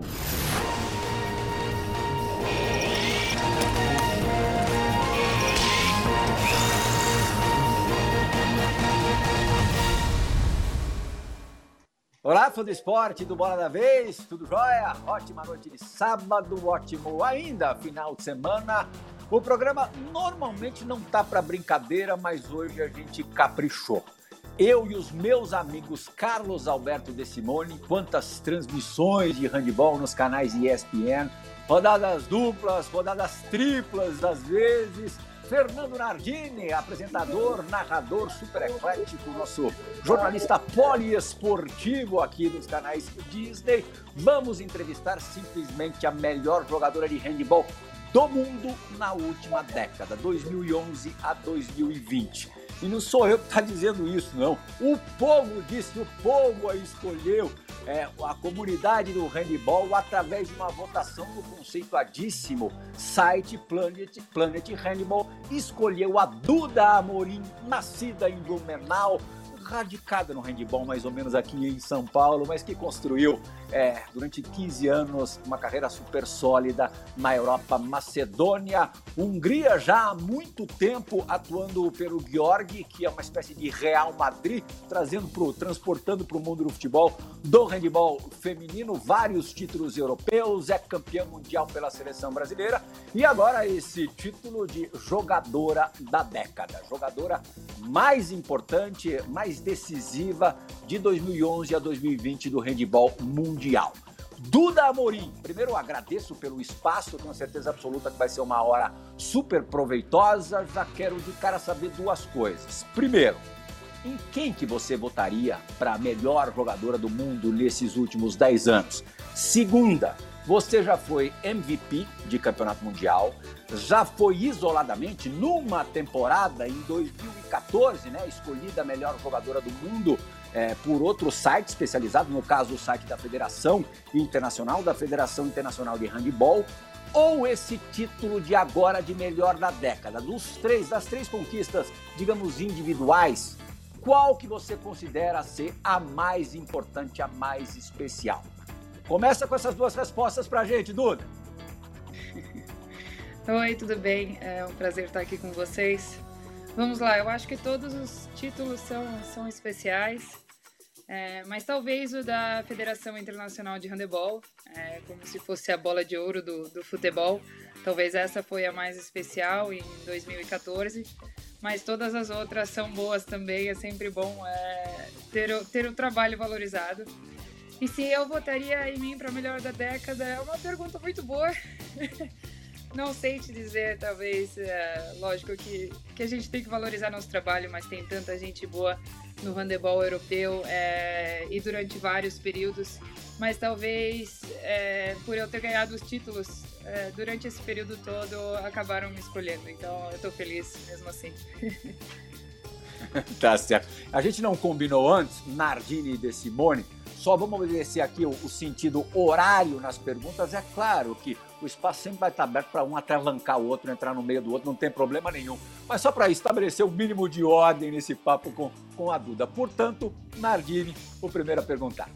mundo. Olá, fã do esporte do Bola da Vez, tudo jóia? Ótima noite de sábado, ótimo ainda final de semana. O programa normalmente não tá para brincadeira, mas hoje a gente caprichou. Eu e os meus amigos Carlos Alberto De Simone, quantas transmissões de handball nos canais ESPN, rodadas duplas, rodadas triplas às vezes Fernando Nardini, apresentador, narrador super eclético, nosso jornalista poliesportivo aqui dos canais Disney. Vamos entrevistar simplesmente a melhor jogadora de handball do mundo na última década, 2011 a 2020. E não sou eu que está dizendo isso, não. O povo disse, o povo escolheu é, a comunidade do handball através de uma votação no conceituadíssimo site Planet, Planet Handball escolheu a Duda Amorim, nascida em Blumenau, radicada no handball, mais ou menos aqui em São Paulo, mas que construiu é, durante 15 anos uma carreira super sólida na Europa, Macedônia, Hungria, já há muito tempo atuando pelo Georgi, que é uma espécie de Real Madrid, trazendo pro, transportando para o mundo do futebol, do handball feminino, vários títulos europeus, é campeã mundial pela seleção brasileira e agora esse título de jogadora da década, jogadora mais importante, mais decisiva de 2011 a 2020 do handball mundial. Duda Amorim, primeiro agradeço pelo espaço, tenho certeza absoluta que vai ser uma hora super proveitosa. Já quero de cara saber duas coisas. Primeiro, em quem que você votaria para a melhor jogadora do mundo nesses últimos 10 anos? Segunda, você já foi MVP de campeonato mundial, já foi isoladamente numa temporada em 2014, né, escolhida a melhor jogadora do mundo é, por outro site especializado, no caso o site da Federação Internacional, da Federação Internacional de Handball, ou esse título de agora de melhor da década, dos três, das três conquistas, digamos, individuais, qual que você considera ser a mais importante, a mais especial? Começa com essas duas respostas pra gente, Duda. Oi, tudo bem? É um prazer estar aqui com vocês. Vamos lá, eu acho que todos os títulos são, são especiais, é, mas talvez o da Federação Internacional de Handebol, é, como se fosse a bola de ouro do, do futebol, talvez essa foi a mais especial em 2014, mas todas as outras são boas também, é sempre bom é, ter, o, ter o trabalho valorizado. E se eu votaria em mim para melhor da década, é uma pergunta muito boa. Não sei te dizer, talvez, é, lógico que, que a gente tem que valorizar nosso trabalho, mas tem tanta gente boa no handebol europeu é, e durante vários períodos. Mas talvez é, por eu ter ganhado os títulos é, durante esse período todo, acabaram me escolhendo. Então eu tô feliz mesmo assim. tá certo. A gente não combinou antes, Nardini e De Simone só vamos obedecer aqui o, o, sentido horário nas perguntas. É claro que o espaço sempre vai estar aberto para um atravancar o outro, entrar no meio do outro, não tem problema nenhum. Mas só para estabelecer o mínimo de ordem nesse papo com, com a Duda. Portanto, Nardini, o primeiro a perguntar.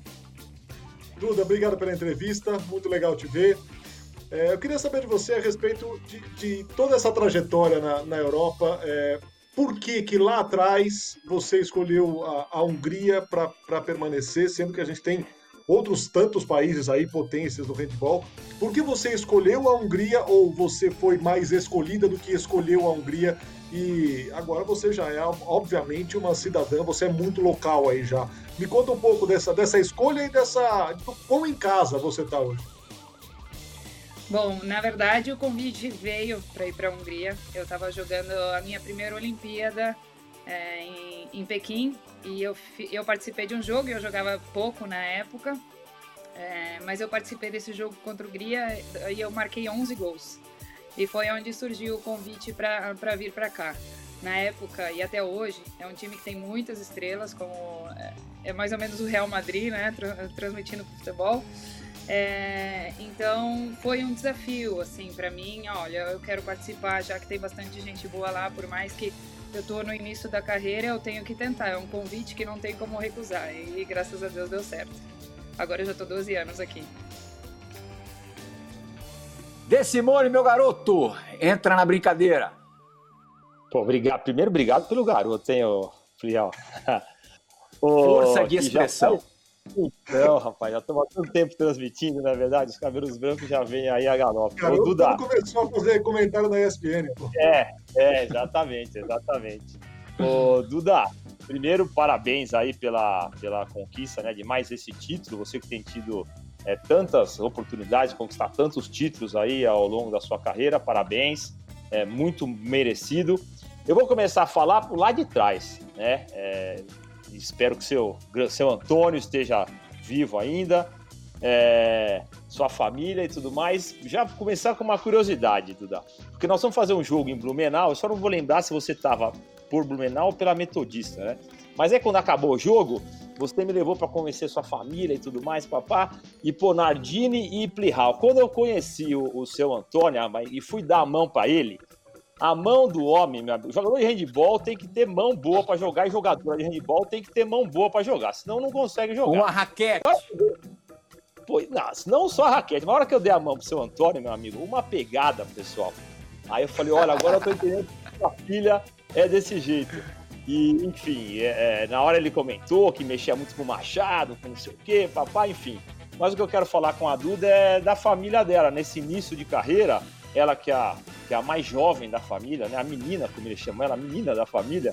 Duda, obrigado pela entrevista, muito legal te ver. É, eu queria saber de você a respeito de, de toda essa trajetória na, na Europa. É, por que, que lá atrás você escolheu a, a Hungria para permanecer, sendo que a gente tem outros tantos países aí, potências do handball. Por que você escolheu a Hungria ou você foi mais escolhida do que escolheu a Hungria? E agora você já é, obviamente, uma cidadã, você é muito local aí já. Me conta um pouco dessa, dessa escolha e dessa. De em casa você está hoje. Bom, na verdade o convite veio para ir para a Hungria. Eu estava jogando a minha primeira Olimpíada é, em, em, Pequim e eu, eu participei de um jogo. Eu jogava pouco na época, é, mas eu participei desse jogo contra a Hungria e eu marquei 11 gols. E foi onde surgiu o convite para vir para cá. Na época e até hoje, é um time que tem muitas estrelas, como é, é mais ou menos o Real Madrid, né, transmitindo futebol. É, então foi um desafio assim para mim. Olha, eu quero participar, já que tem bastante gente boa lá, por mais que eu tô no início da carreira, eu tenho que tentar. É um convite que não tem como recusar e graças a Deus deu certo. Agora eu já tô 12 anos aqui. De Simone, meu garoto, entra na brincadeira. Pô, obrigado. Primeiro, obrigado pelo garoto, hein, ô. Força de expressão. Então, rapaz, já estamos há tanto tempo transmitindo, não é verdade? Os cabelos brancos já vêm aí a galope. Cara, Ô, Duda. começou a fazer comentário na ESPN. Pô. É, é, exatamente, exatamente. Ô, Duda, primeiro, parabéns aí pela, pela conquista né, de mais esse título. Você que tem tido é, tantas oportunidades, conquistar tantos títulos aí ao longo da sua carreira, parabéns. É muito merecido. Eu vou começar a falar por lá de trás, né? É, espero que seu, seu Antônio esteja vivo ainda, é, sua família e tudo mais. Já começar com uma curiosidade, Duda. Porque nós vamos fazer um jogo em Blumenau, eu só não vou lembrar se você estava por Blumenau ou pela Metodista, né? Mas é quando acabou o jogo, você me levou para conhecer sua família e tudo mais, papá, e pô, Nardini e Plihal. Quando eu conheci o, o seu Antônio e fui dar a mão para ele, a mão do homem, meu amigo. Jogador de handball tem que ter mão boa para jogar e jogador de handball tem que ter mão boa para jogar, senão não consegue jogar. Uma raquete. Pô, não, não só a raquete. Na hora que eu dei a mão pro seu Antônio, meu amigo, uma pegada, pessoal. Aí eu falei, olha, agora eu tô entendendo que a filha é desse jeito. E, enfim, é, é, na hora ele comentou que mexia muito com o Machado, com não sei o quê, papai, enfim. Mas o que eu quero falar com a Duda é da família dela. Nesse início de carreira, ela que é a, que é a mais jovem da família, né? a menina, como eles chamam ela, a menina da família,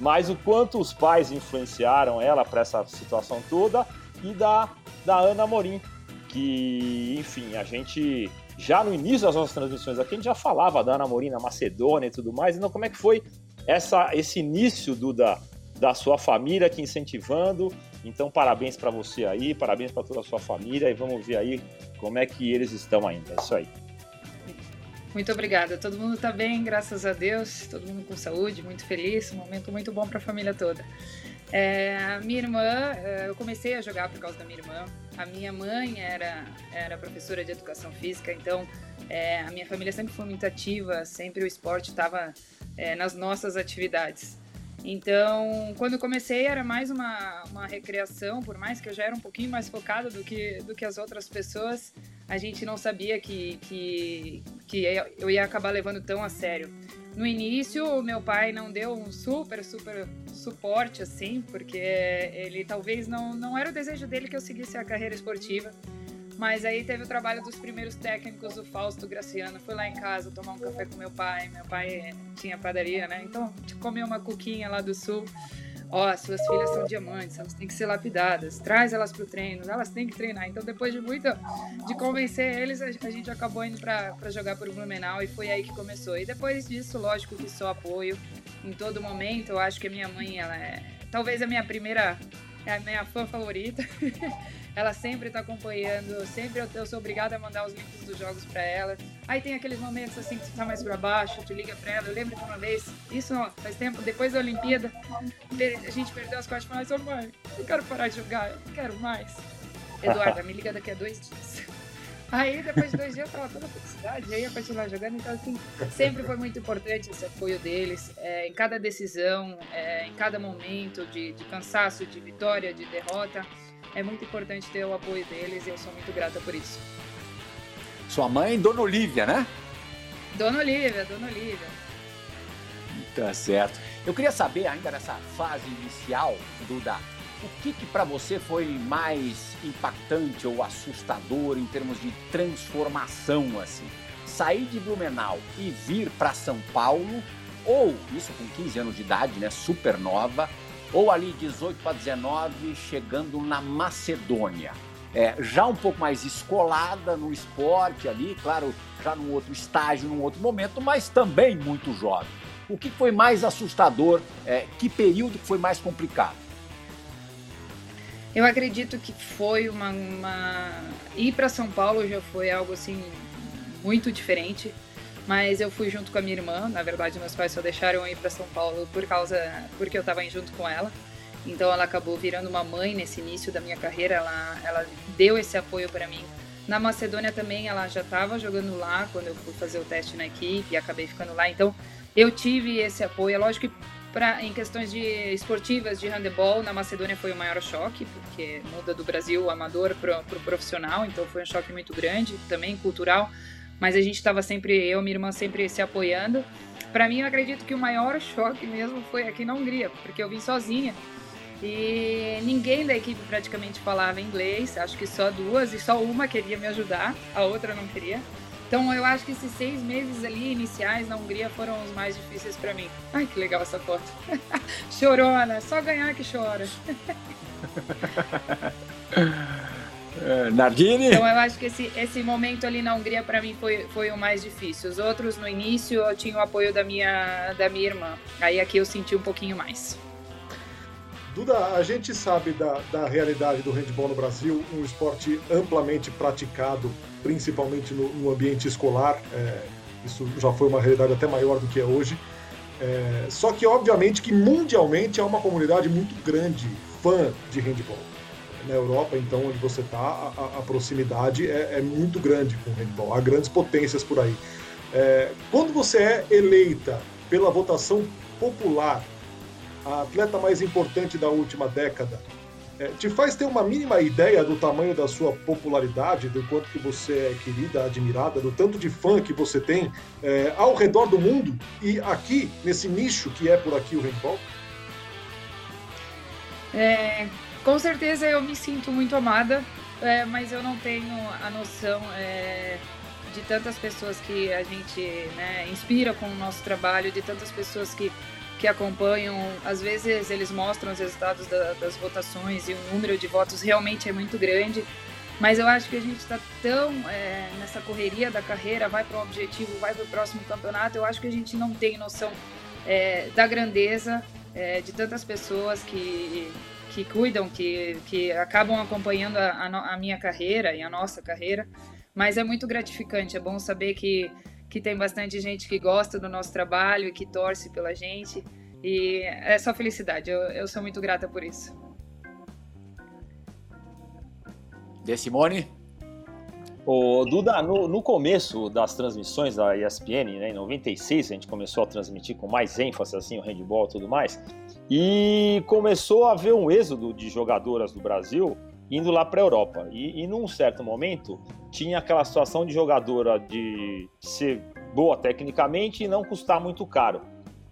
mas o quanto os pais influenciaram ela para essa situação toda e da, da Ana Morim, que, enfim, a gente já no início das nossas transmissões aqui, a gente já falava da Ana Morim na Macedônia e tudo mais, então como é que foi essa, esse início do, da, da sua família te incentivando? Então, parabéns para você aí, parabéns para toda a sua família e vamos ver aí como é que eles estão ainda. É isso aí. Muito obrigada. Todo mundo está bem, graças a Deus. Todo mundo com saúde, muito feliz. Um momento muito bom para a família toda. É, minha irmã, é, eu comecei a jogar por causa da minha irmã. A minha mãe era, era professora de educação física, então é, a minha família sempre foi muito ativa, sempre o esporte estava é, nas nossas atividades. Então, quando comecei, era mais uma, uma recreação, por mais que eu já era um pouquinho mais focada do que, do que as outras pessoas, a gente não sabia que, que, que eu ia acabar levando tão a sério. No início, meu pai não deu um super, super suporte, assim, porque ele talvez não, não era o desejo dele que eu seguisse a carreira esportiva. Mas aí teve o trabalho dos primeiros técnicos, o Fausto Graciano. Fui lá em casa tomar um café com meu pai. Meu pai tinha padaria, né? Então, comeu uma cuquinha lá do sul. Ó, oh, suas filhas são diamantes, elas têm que ser lapidadas. Traz elas pro treino, elas têm que treinar. Então, depois de muito de convencer eles, a gente acabou indo para jogar por Blumenau e foi aí que começou. E depois disso, lógico que só apoio em todo momento. Eu acho que a minha mãe, ela é talvez a minha primeira, é a minha fã favorita. Ela sempre tá acompanhando, sempre eu, eu sou obrigada a mandar os links dos jogos para ela. Aí tem aqueles momentos assim que você tá mais para baixo, tu liga para ela. Eu lembro de uma vez, isso faz tempo, depois da Olimpíada, a gente perdeu as quartas falou: assim, mãe, eu quero parar de jogar, eu não quero mais. Eduarda, me liga daqui a dois dias. Aí, depois de dois dias, eu tava toda felicidade, aí ia continuar jogando. Então, assim, sempre foi muito importante esse apoio deles. É, em cada decisão, é, em cada momento de, de cansaço, de vitória, de derrota é muito importante ter o apoio deles e eu sou muito grata por isso. Sua mãe, Dona Olivia, né? Dona Olivia, Dona Olivia. Tá certo. Eu queria saber, ainda nessa fase inicial, Duda, o que, que para você foi mais impactante ou assustador em termos de transformação, assim? Sair de Blumenau e vir para São Paulo, ou isso com 15 anos de idade, né? Super nova, ou ali 18 para 19, chegando na Macedônia. É, já um pouco mais escolada no esporte ali, claro, já num outro estágio, num outro momento, mas também muito jovem. O que foi mais assustador? É, que período foi mais complicado? Eu acredito que foi uma, uma... ir para São Paulo já foi algo assim muito diferente mas eu fui junto com a minha irmã. Na verdade, meus pais só deixaram eu ir para São Paulo por causa porque eu estava junto com ela. Então ela acabou virando uma mãe nesse início da minha carreira. Ela, ela deu esse apoio para mim. Na Macedônia também ela já estava jogando lá quando eu fui fazer o teste na equipe e acabei ficando lá. Então eu tive esse apoio. É lógico que pra, em questões de esportivas de handebol, na Macedônia foi o maior choque, porque muda do Brasil amador para o pro profissional, então foi um choque muito grande, também cultural mas a gente estava sempre, eu minha irmã sempre se apoiando. Para mim, eu acredito que o maior choque mesmo foi aqui na Hungria, porque eu vim sozinha e ninguém da equipe praticamente falava inglês, acho que só duas, e só uma queria me ajudar, a outra não queria. Então eu acho que esses seis meses ali iniciais na Hungria foram os mais difíceis para mim. Ai, que legal essa foto. Chorona, só ganhar que chora. É, Nardini? Então eu acho que esse, esse momento ali na Hungria para mim foi, foi o mais difícil. Os outros no início eu tinha o apoio da minha, da minha irmã. Aí aqui eu senti um pouquinho mais. Duda, a gente sabe da, da realidade do handball no Brasil, um esporte amplamente praticado, principalmente no, no ambiente escolar. É, isso já foi uma realidade até maior do que é hoje. É, só que, obviamente, que mundialmente é uma comunidade muito grande, fã de handball. Na Europa, então, onde você está, a, a, proximidade é, é, muito grande com o handball. Há grandes potências por aí. É, quando você é eleita pela votação popular a atleta mais importante da última década, é, te faz ter uma mínima ideia do tamanho da sua popularidade, do quanto que você é querida, admirada, do tanto de fã que você tem é, ao redor do mundo e aqui, nesse nicho que é por aqui o handball? É, com certeza eu me sinto muito amada, é, mas eu não tenho a noção é, de tantas pessoas que a gente né, inspira com o nosso trabalho, de tantas pessoas que que acompanham, às vezes eles mostram os resultados da, das votações e o número de votos realmente é muito grande. Mas eu acho que a gente está tão é, nessa correria da carreira, vai para um objetivo, vai para o próximo campeonato. Eu acho que a gente não tem noção é, da grandeza é, de tantas pessoas que, que cuidam, que, que acabam acompanhando a, a, a minha carreira e a nossa carreira. Mas é muito gratificante, é bom saber que que tem bastante gente que gosta do nosso trabalho e que torce pela gente. E é só felicidade, eu, eu sou muito grata por isso. De Simone? O Duda, no, no, começo das transmissões da ESPN, né, em 96, a gente começou a transmitir com mais ênfase assim, o handball e tudo mais, e começou a haver um êxodo de jogadoras do Brasil indo lá para a Europa. E, e num certo momento tinha aquela situação de jogadora de ser boa tecnicamente e não custar muito caro,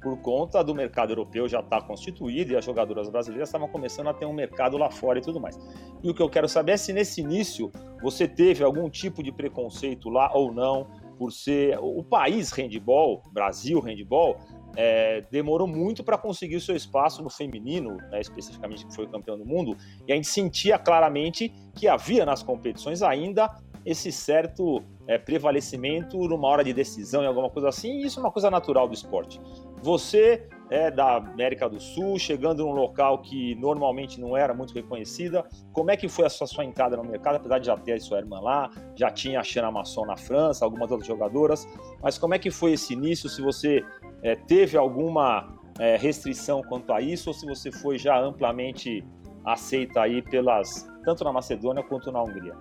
por conta do mercado europeu já estar tá constituído e as jogadoras brasileiras estavam começando a ter um mercado lá fora e tudo mais. E o que eu quero saber é se nesse início você teve algum tipo de preconceito lá ou não, por ser o país handball, Brasil handball, é, demorou muito para conseguir o seu espaço no feminino, né, especificamente que foi campeão do mundo, e a gente sentia claramente que havia nas competições ainda esse certo é, prevalecimento numa hora de decisão e alguma coisa assim, e isso é uma coisa natural do esporte. Você é da América do Sul, chegando num local que normalmente não era muito reconhecida, como é que foi a sua, sua entrada no mercado, apesar de já ter a sua irmã lá, já tinha a Xana Masson na França, algumas outras jogadoras, mas como é que foi esse início, se você é, teve alguma é, restrição quanto a isso, ou se você foi já amplamente aceita aí pelas, tanto na Macedônia quanto na Hungria?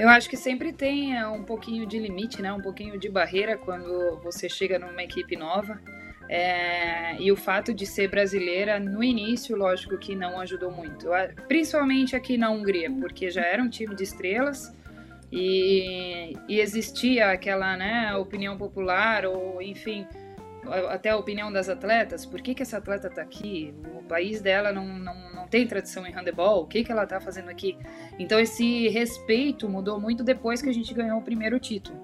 Eu acho que sempre tem é, um pouquinho de limite, né? um pouquinho de barreira quando você chega numa equipe nova. É, e o fato de ser brasileira, no início, lógico que não ajudou muito. Principalmente aqui na Hungria, porque já era um time de estrelas e, e existia aquela né, opinião popular, ou enfim, até a opinião das atletas, por que, que essa atleta está aqui? O país dela não, não, não tem tradição em handebol, o que, que ela está fazendo aqui? Então esse respeito mudou muito depois que a gente ganhou o primeiro título.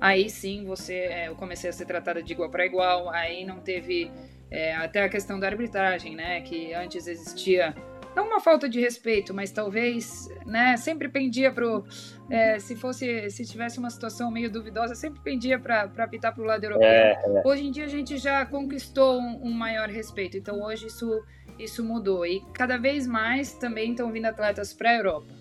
Aí sim, você, é, eu comecei a ser tratada de igual para igual, aí não teve é, até a questão da arbitragem, né, que antes existia não uma falta de respeito, mas talvez, né, sempre pendia pro, é, se fosse, se tivesse uma situação meio duvidosa, sempre pendia para apitar pro lado europeu. É, é. Hoje em dia a gente já conquistou um, um, maior respeito, então hoje isso, isso mudou e cada vez mais também estão vindo atletas para a Europa.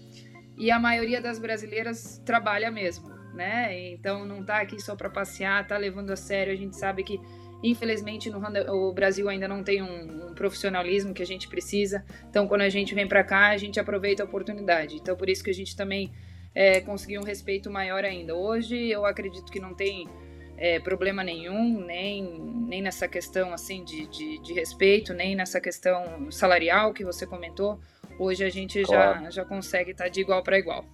E a maioria das brasileiras trabalha mesmo, né? Então não tá aqui só para passear, tá levando a sério. A gente sabe que Infelizmente, no o Brasil ainda não tem um, um, profissionalismo que a gente precisa. Então, quando a gente vem para cá, a gente aproveita a oportunidade. Então, por isso que a gente também é, conseguiu um respeito maior ainda. Hoje, eu acredito que não tem é, problema nenhum, nem, nem nessa questão assim de, de, de, respeito, nem nessa questão salarial que você comentou. Hoje a gente claro. já, já consegue estar tá de igual para igual.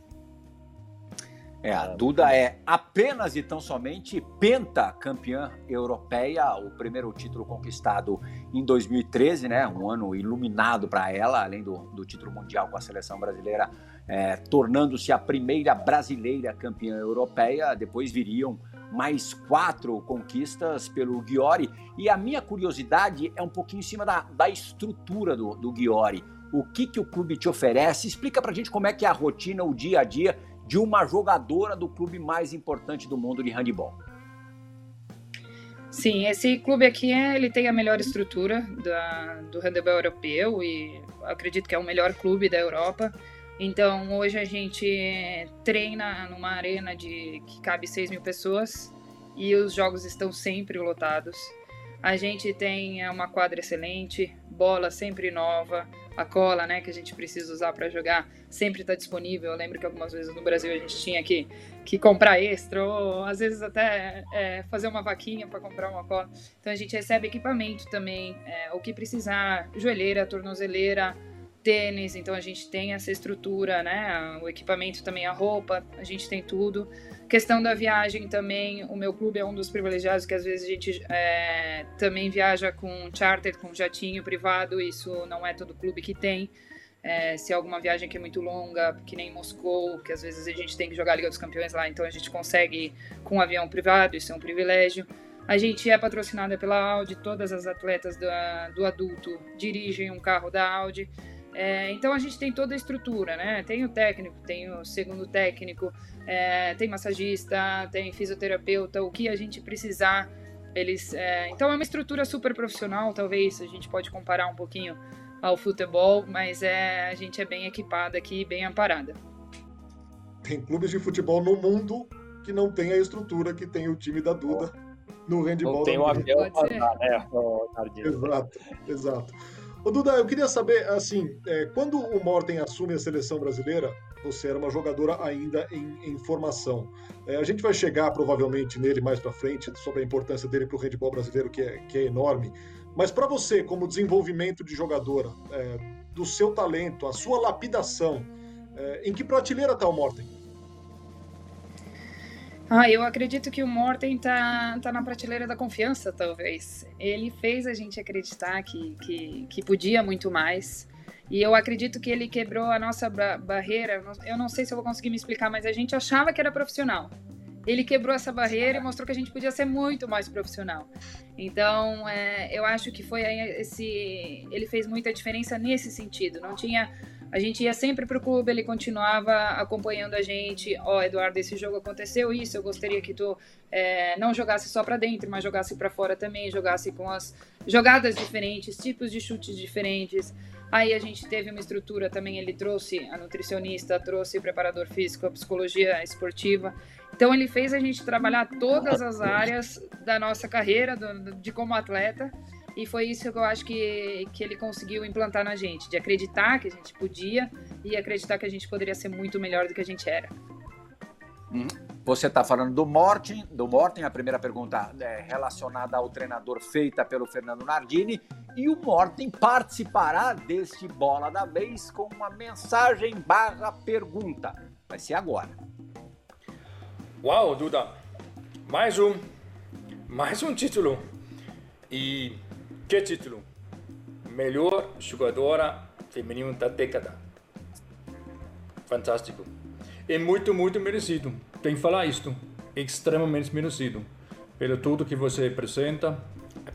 É, a Duda é apenas e tão somente pentacampeã europeia, o primeiro título conquistado em 2013, né? Um ano iluminado para ela, além do, do, título mundial com a seleção brasileira, é, tornando-se a primeira brasileira campeã europeia. Depois viriam mais quatro conquistas pelo Ghiori. E a minha curiosidade é um pouquinho em cima da, da estrutura do, do Ghiori. O que, que o clube te oferece? Explica pra gente como é que é a rotina, o dia a dia de uma jogadora do clube mais importante do mundo de handebol. Sim, esse clube aqui é, ele tem a melhor estrutura da, do handebol europeu e acredito que é o melhor clube da Europa. Então hoje a gente treina numa arena de que cabe 6 mil pessoas e os jogos estão sempre lotados. A gente tem uma quadra excelente, bola sempre nova, a cola, né, que a gente precisa usar para jogar, sempre está disponível. Eu lembro que algumas vezes no Brasil a gente tinha que, que comprar extra, ou às vezes até é, fazer uma vaquinha para comprar uma cola. Então a gente recebe equipamento também, é, o que precisar, joelheira, tornozeleira, tênis, então a gente tem essa estrutura, né? O equipamento também, a roupa, a gente tem tudo. Questão da viagem também, o meu clube é um dos privilegiados que às vezes a gente é, também viaja com charter, com jatinho privado, isso não é todo clube que tem. É, se é alguma viagem que é muito longa, que nem Moscou, que às vezes a gente tem que jogar a Liga dos Campeões lá, então a gente consegue com um avião privado, isso é um privilégio. A gente é patrocinada pela Audi, todas as atletas do, do adulto dirigem um carro da Audi. É, então a gente tem toda a estrutura, né? Tem o técnico, tem o segundo técnico, é, tem massagista, tem fisioterapeuta, o que a gente precisar. Eles, é, então é uma estrutura super profissional, talvez a gente pode comparar um pouquinho ao futebol, mas é, a gente é bem equipada aqui, bem amparada. Tem clubes de futebol no mundo que não tem a estrutura que tem o time da Duda no handball. Não tem um avião né, Exato, exato. Ô, Duda, eu queria saber, assim, é, quando o Morten assume a seleção brasileira, você era uma jogadora ainda em, em formação. É, a gente vai chegar provavelmente nele mais para frente sobre a importância dele para o handball brasileiro, que é, que é enorme. Mas para você, como desenvolvimento de jogadora, é, do seu talento, a sua lapidação, é, em que prateleira está o Morten? Ah, eu acredito que o Morten tá, tá na prateleira da confiança, talvez. Ele fez a gente acreditar que, que, que podia muito mais. E eu acredito que ele quebrou a nossa barreira. Eu não sei se eu vou conseguir me explicar, mas a gente achava que era profissional. Ele quebrou essa barreira e mostrou que a gente podia ser muito mais profissional. Então, é, eu acho que foi esse. Ele fez muita diferença nesse sentido. Não tinha a gente ia sempre pro clube, ele continuava acompanhando a gente. Ó, oh, Eduardo, esse jogo aconteceu isso, eu gostaria que tu é, não jogasse só para dentro, mas jogasse para fora também, jogasse com as jogadas diferentes, tipos de chutes diferentes. Aí a gente teve uma estrutura também, ele trouxe a nutricionista, trouxe preparador físico, a psicologia esportiva. Então ele fez a gente trabalhar todas as áreas da nossa carreira, do, de como atleta. E foi isso que eu acho que, que ele conseguiu implantar na gente, de acreditar que a gente podia e acreditar que a gente poderia ser muito melhor do que a gente era. Uhum. Você está falando do Morten, do Morten, a primeira pergunta é relacionada ao treinador feita pelo Fernando Nardini, e o Morten participará deste Bola da Vez com uma mensagem barra pergunta. Vai ser agora. Uau, Duda! Mais um, mais um título. E que título? Melhor jogadora feminina da década. Fantástico. É muito, muito merecido. Tem que falar isto. Extremamente merecido. Pelo tudo que você apresenta,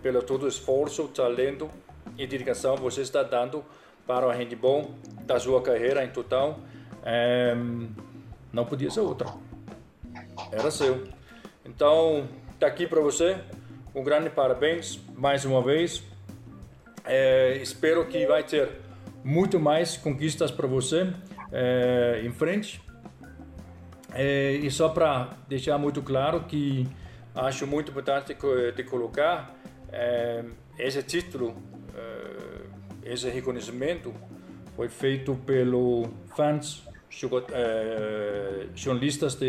pelo todo o esforço, talento e dedicação você está dando para o handball da sua carreira em total. É, não podia ser outra. Era seu. Então, tá aqui para você. Um grande parabéns mais uma vez. É, espero que vai ter muito mais conquistas para você é, em frente. É, e só para deixar muito claro que acho muito importante de colocar é, esse título, é, esse reconhecimento foi feito pelo fãs, é, jornalistas do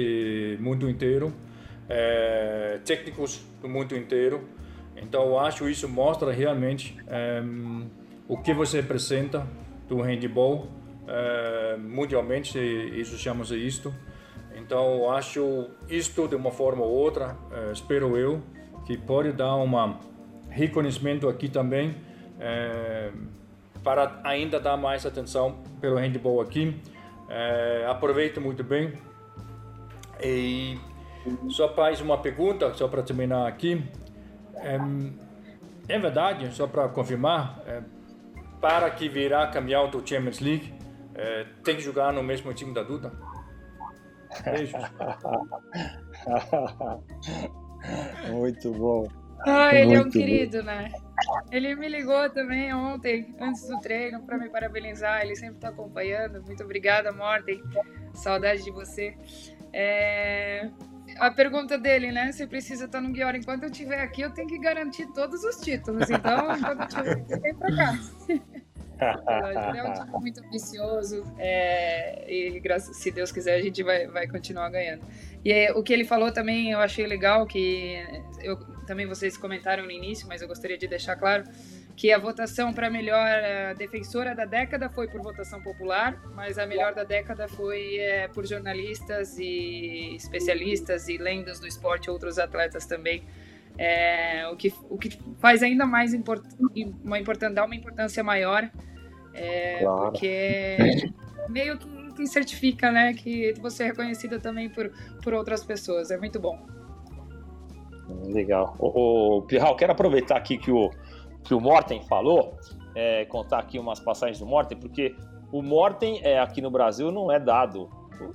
mundo inteiro é, técnicos do mundo inteiro. Então, eu acho isso mostra realmente é, o que você representa do handball é, mundialmente, isso chama-se isto. Então, acho isto de uma forma ou outra, eh, espero eu, que pode dar um reconhecimento aqui também eh, para ainda dar mais atenção pelo handball aqui. Eh, aproveito muito bem. E só mais uma pergunta, só para terminar aqui. É, é verdade, só para confirmar, é, para que virar campeão do Champions League, é, tem que jogar no mesmo time da Duda? Beijos. Muito bom. Ah, ele Muito é um querido, bom. né? Ele me ligou também ontem, antes do treino, para me parabenizar. Ele sempre está acompanhando. Muito obrigada, Morten. Saudade de você. É... A pergunta dele, né? Você precisa estar no Guior. Enquanto eu estiver aqui, eu tenho que garantir todos os títulos. Então, enquanto eu estiver aqui, vem para cá. Ele é um time muito ambicioso é, e se Deus quiser a gente vai, vai continuar ganhando. E é, o que ele falou também eu achei legal que eu também vocês comentaram no início, mas eu gostaria de deixar claro que a votação para melhor uh, defensora da década foi por votação popular, mas a melhor da década foi é, por jornalistas e especialistas e lendas do esporte, outros atletas também. É, o, que, o que faz ainda mais import, uma importância, dá uma importância maior, é, claro. porque meio que, que, certifica né, que você é reconhecida também por, por outras pessoas. É muito bom. Legal. O, o Pirral, quero aproveitar aqui que o que o Morten falou, é, contar aqui umas passagens do Morten, porque o Morten é, aqui no Brasil não é dado,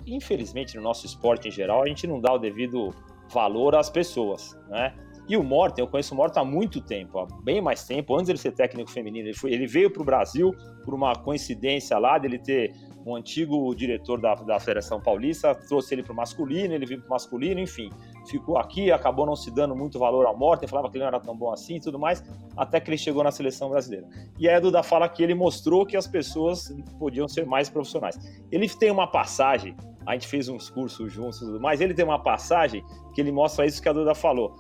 infelizmente no nosso esporte em geral, a gente não dá o devido valor às pessoas, né? E o Morten, eu conheço o Morten há muito tempo, há bem mais tempo, antes de ele ser técnico feminino. Ele, foi, ele veio para o Brasil por uma coincidência lá dele ter um antigo diretor da, da Federação Paulista, trouxe ele para o masculino, ele veio para o masculino, enfim ficou aqui, acabou não se dando muito valor à morte, falava que ele não era tão bom assim e tudo mais, até que ele chegou na seleção brasileira. E aí a Duda fala que ele mostrou que as pessoas podiam ser mais profissionais. Ele tem uma passagem, a gente fez uns cursos juntos e tudo mais, ele tem uma passagem que ele mostra isso que a Duda falou.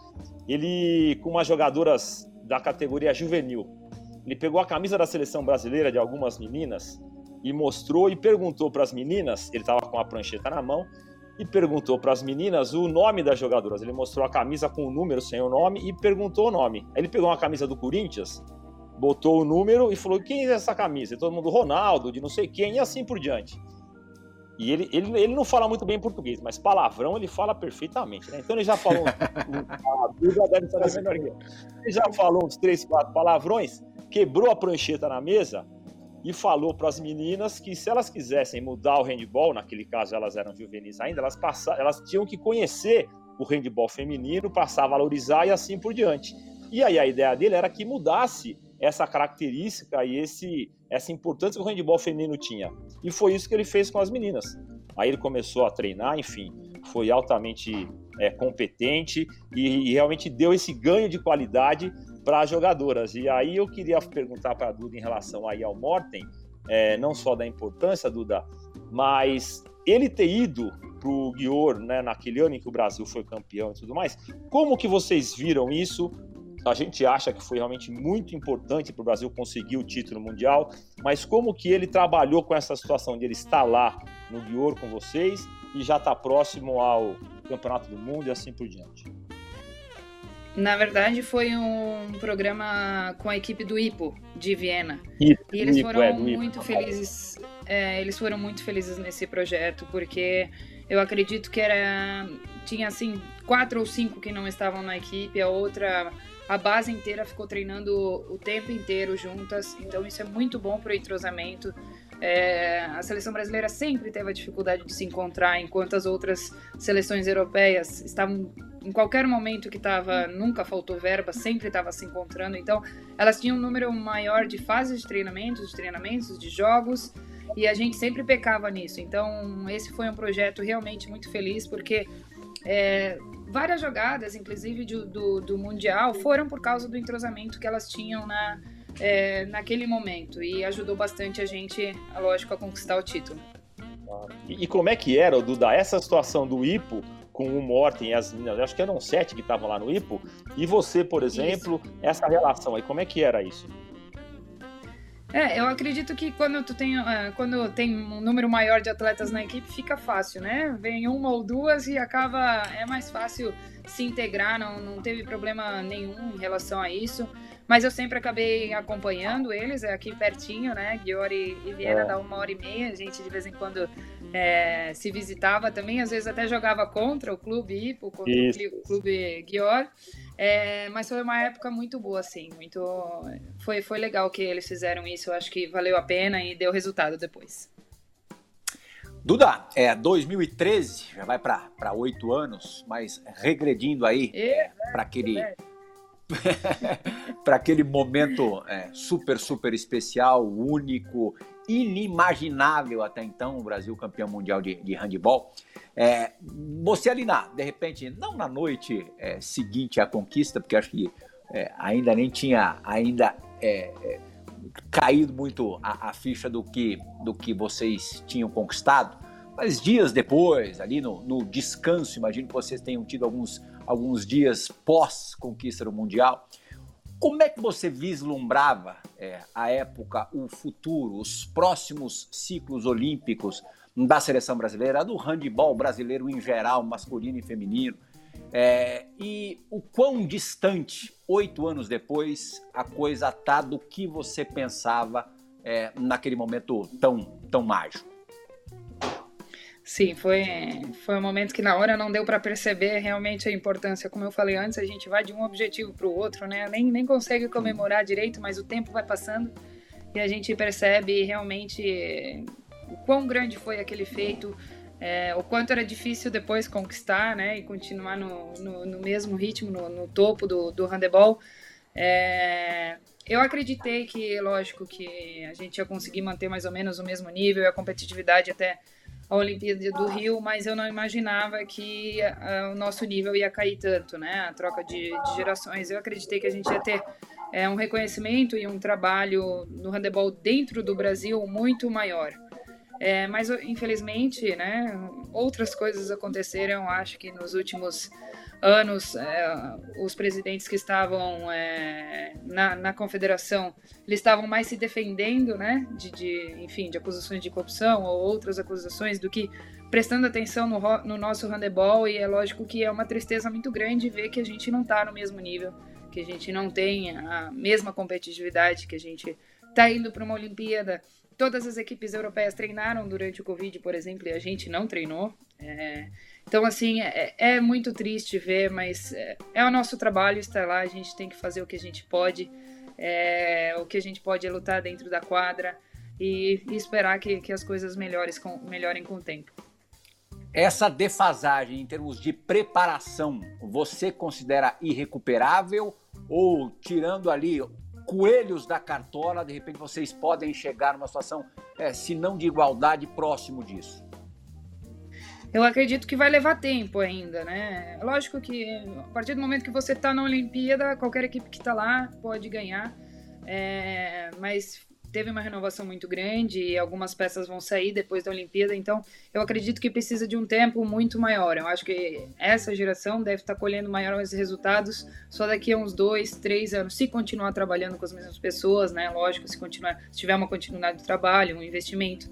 Ele, com umas jogadoras da categoria juvenil, ele pegou a camisa da seleção brasileira de algumas meninas e mostrou e perguntou para as meninas, ele estava com a prancheta na mão, e perguntou para as meninas o nome das jogadoras. Ele mostrou a camisa com o número sem o nome e perguntou o nome. Aí ele pegou uma camisa do Corinthians, botou o número e falou: quem é essa camisa? E todo mundo, Ronaldo, de não sei quem, e assim por diante. E ele, ele, ele não fala muito bem português, mas palavrão ele fala perfeitamente, né? Então ele já falou. Ele já falou uns três, quatro palavrões, quebrou a prancheta na mesa e falou para as meninas que se elas quisessem mudar o handball, naquele caso elas eram juvenis ainda, elas, passar, elas tinham que conhecer o handball feminino, passar a valorizar e assim por diante. E aí a ideia dele era que mudasse essa característica e esse, essa importância que o handball feminino tinha. E foi isso que ele fez com as meninas. Aí ele começou a treinar, enfim, foi altamente é, competente e, e realmente deu esse ganho de qualidade para as jogadoras. E aí eu queria perguntar para a Duda em relação aí ao Morten, é, não só da importância, Duda, mas ele ter ido para o Guior, né, naquele ano em que o Brasil foi campeão e tudo mais, como que vocês viram isso? A gente acha que foi realmente muito importante para o Brasil conseguir o título mundial, mas como que ele trabalhou com essa situação de ele estar lá no Guior com vocês e já estar tá próximo ao Campeonato do Mundo e assim por diante? Na verdade, foi um programa com a equipe do IPO de Viena. e eles Ipo, foram é, muito felizes. É, eles foram muito felizes nesse projeto, porque eu acredito que era tinha assim quatro ou cinco que não estavam na equipe, a outra a base inteira ficou treinando o tempo inteiro juntas. Então isso é muito bom para o entrosamento. É, a seleção brasileira sempre teve a dificuldade de se encontrar, enquanto as outras seleções europeias estavam em qualquer momento que estava, nunca faltou verba, sempre estava se encontrando. Então, elas tinham um número maior de fases de treinamentos, de treinamentos, de jogos, e a gente sempre pecava nisso. Então, esse foi um projeto realmente muito feliz, porque é, várias jogadas, inclusive do, do, do Mundial, foram por causa do entrosamento que elas tinham na é, naquele momento e ajudou bastante a gente, lógico, a conquistar o título. E, e como é que era, Duda, essa situação do IPO com o Morten e as meninas, acho que eram sete que estavam lá no IPO, e você, por exemplo, isso. essa relação aí, como é que era isso? É, eu acredito que quando tu tem, uh, quando tem um número maior de atletas na equipe, fica fácil, né? Vem uma ou duas e acaba. É mais fácil se integrar, não, não teve problema nenhum em relação a isso. Mas eu sempre acabei acompanhando eles, é aqui pertinho, né? Giori e Viena é. dá uma hora e meia, a gente de vez em quando é, se visitava também, às vezes até jogava contra o clube Ipo, contra Isso. o clube Gior. É, mas foi uma época muito boa, assim, muito. Foi, foi legal que eles fizeram isso, eu acho que valeu a pena e deu resultado depois. Duda, é 2013, já vai para oito anos, mas regredindo aí para aquele. É para aquele momento é, super, super especial, único, inimaginável até então, o Brasil campeão mundial de, de handball. É, você ali na, de repente, não na noite é, seguinte à conquista, porque acho que é, ainda nem tinha ainda é, é, caído muito a, a, ficha do que, do que vocês tinham conquistado, mas dias depois, ali no, no descanso, imagino que vocês tenham tido alguns alguns dias pós-conquista do Mundial. Como é que você vislumbrava é, a época, o futuro, os próximos ciclos olímpicos da seleção brasileira, do handebol brasileiro em geral, masculino e feminino? É, e o quão distante, oito anos depois, a coisa está do que você pensava é, naquele momento tão, tão mágico? Sim, foi, foi um momento que na hora não deu para perceber realmente a importância. Como eu falei antes, a gente vai de um objetivo para o outro, né? Nem, nem consegue comemorar direito, mas o tempo vai passando e a gente percebe realmente o quão grande foi aquele feito, é, o quanto era difícil depois conquistar, né? E continuar no, no, no mesmo ritmo, no, no, topo do, do handebol. É, eu acreditei que, lógico, que a gente ia conseguir manter mais ou menos o mesmo nível e a competitividade até a Olimpíada do Rio, mas eu não imaginava que uh, o nosso nível ia cair tanto, né? A troca de, de gerações. Eu acreditei que a gente ia ter é, um reconhecimento e um trabalho no handebol dentro do Brasil muito maior. É, mas infelizmente, né, outras coisas aconteceram. Acho que nos últimos anos, é, os presidentes que estavam é, na, na, confederação, eles estavam mais se defendendo, né, de, de, enfim, de acusações de corrupção ou outras acusações do que prestando atenção no, no nosso handebol e é lógico que é uma tristeza muito grande ver que a gente não está no mesmo nível, que a gente não tem a mesma competitividade, que a gente está indo para uma Olimpíada. Todas as equipes europeias treinaram durante o Covid, por exemplo, e a gente não treinou. É, então, assim, é, é muito triste ver, mas é, é, o nosso trabalho estar lá, a gente tem que fazer o que a gente pode. É, o que a gente pode é lutar dentro da quadra e, e esperar que, que as coisas melhores com, melhorem com o tempo. Essa defasagem em termos de preparação, você considera irrecuperável ou tirando ali coelhos da cartola, de repente vocês podem chegar numa situação, é, se não de igualdade, próximo disso? Eu acredito que vai levar tempo ainda, né? Lógico que a partir do momento que você está na Olimpíada, qualquer equipe que está lá pode ganhar, é, mas teve uma renovação muito grande e algumas peças vão sair depois da Olimpíada, então eu acredito que precisa de um tempo muito maior. Eu acho que essa geração deve estar tá colhendo maiores resultados só daqui a uns dois, três anos, se continuar trabalhando com as mesmas pessoas, né? Lógico, se continuar, se tiver uma continuidade de trabalho, um investimento.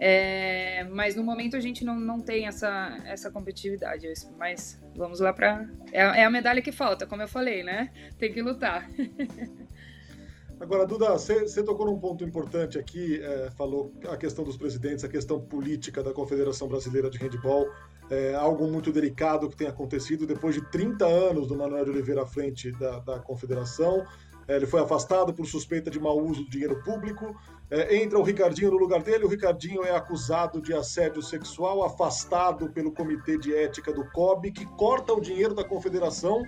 É, mas no momento a gente não, não tem essa, essa competitividade. Mas vamos lá para. É, é, a medalha que falta, como eu falei, né? Tem que lutar. Agora, Duda, você tocou num ponto importante aqui, é, falou a questão dos presidentes, a questão política da Confederação Brasileira de Handball, é algo muito delicado que tem acontecido depois de 30 anos do Manuel de Oliveira à frente da, da confederação. É, ele foi afastado por suspeita de mau uso do dinheiro público. É, entra o Ricardinho no lugar dele. O Ricardinho é acusado de assédio sexual, afastado pelo Comitê de Ética do COB, que corta o dinheiro da confederação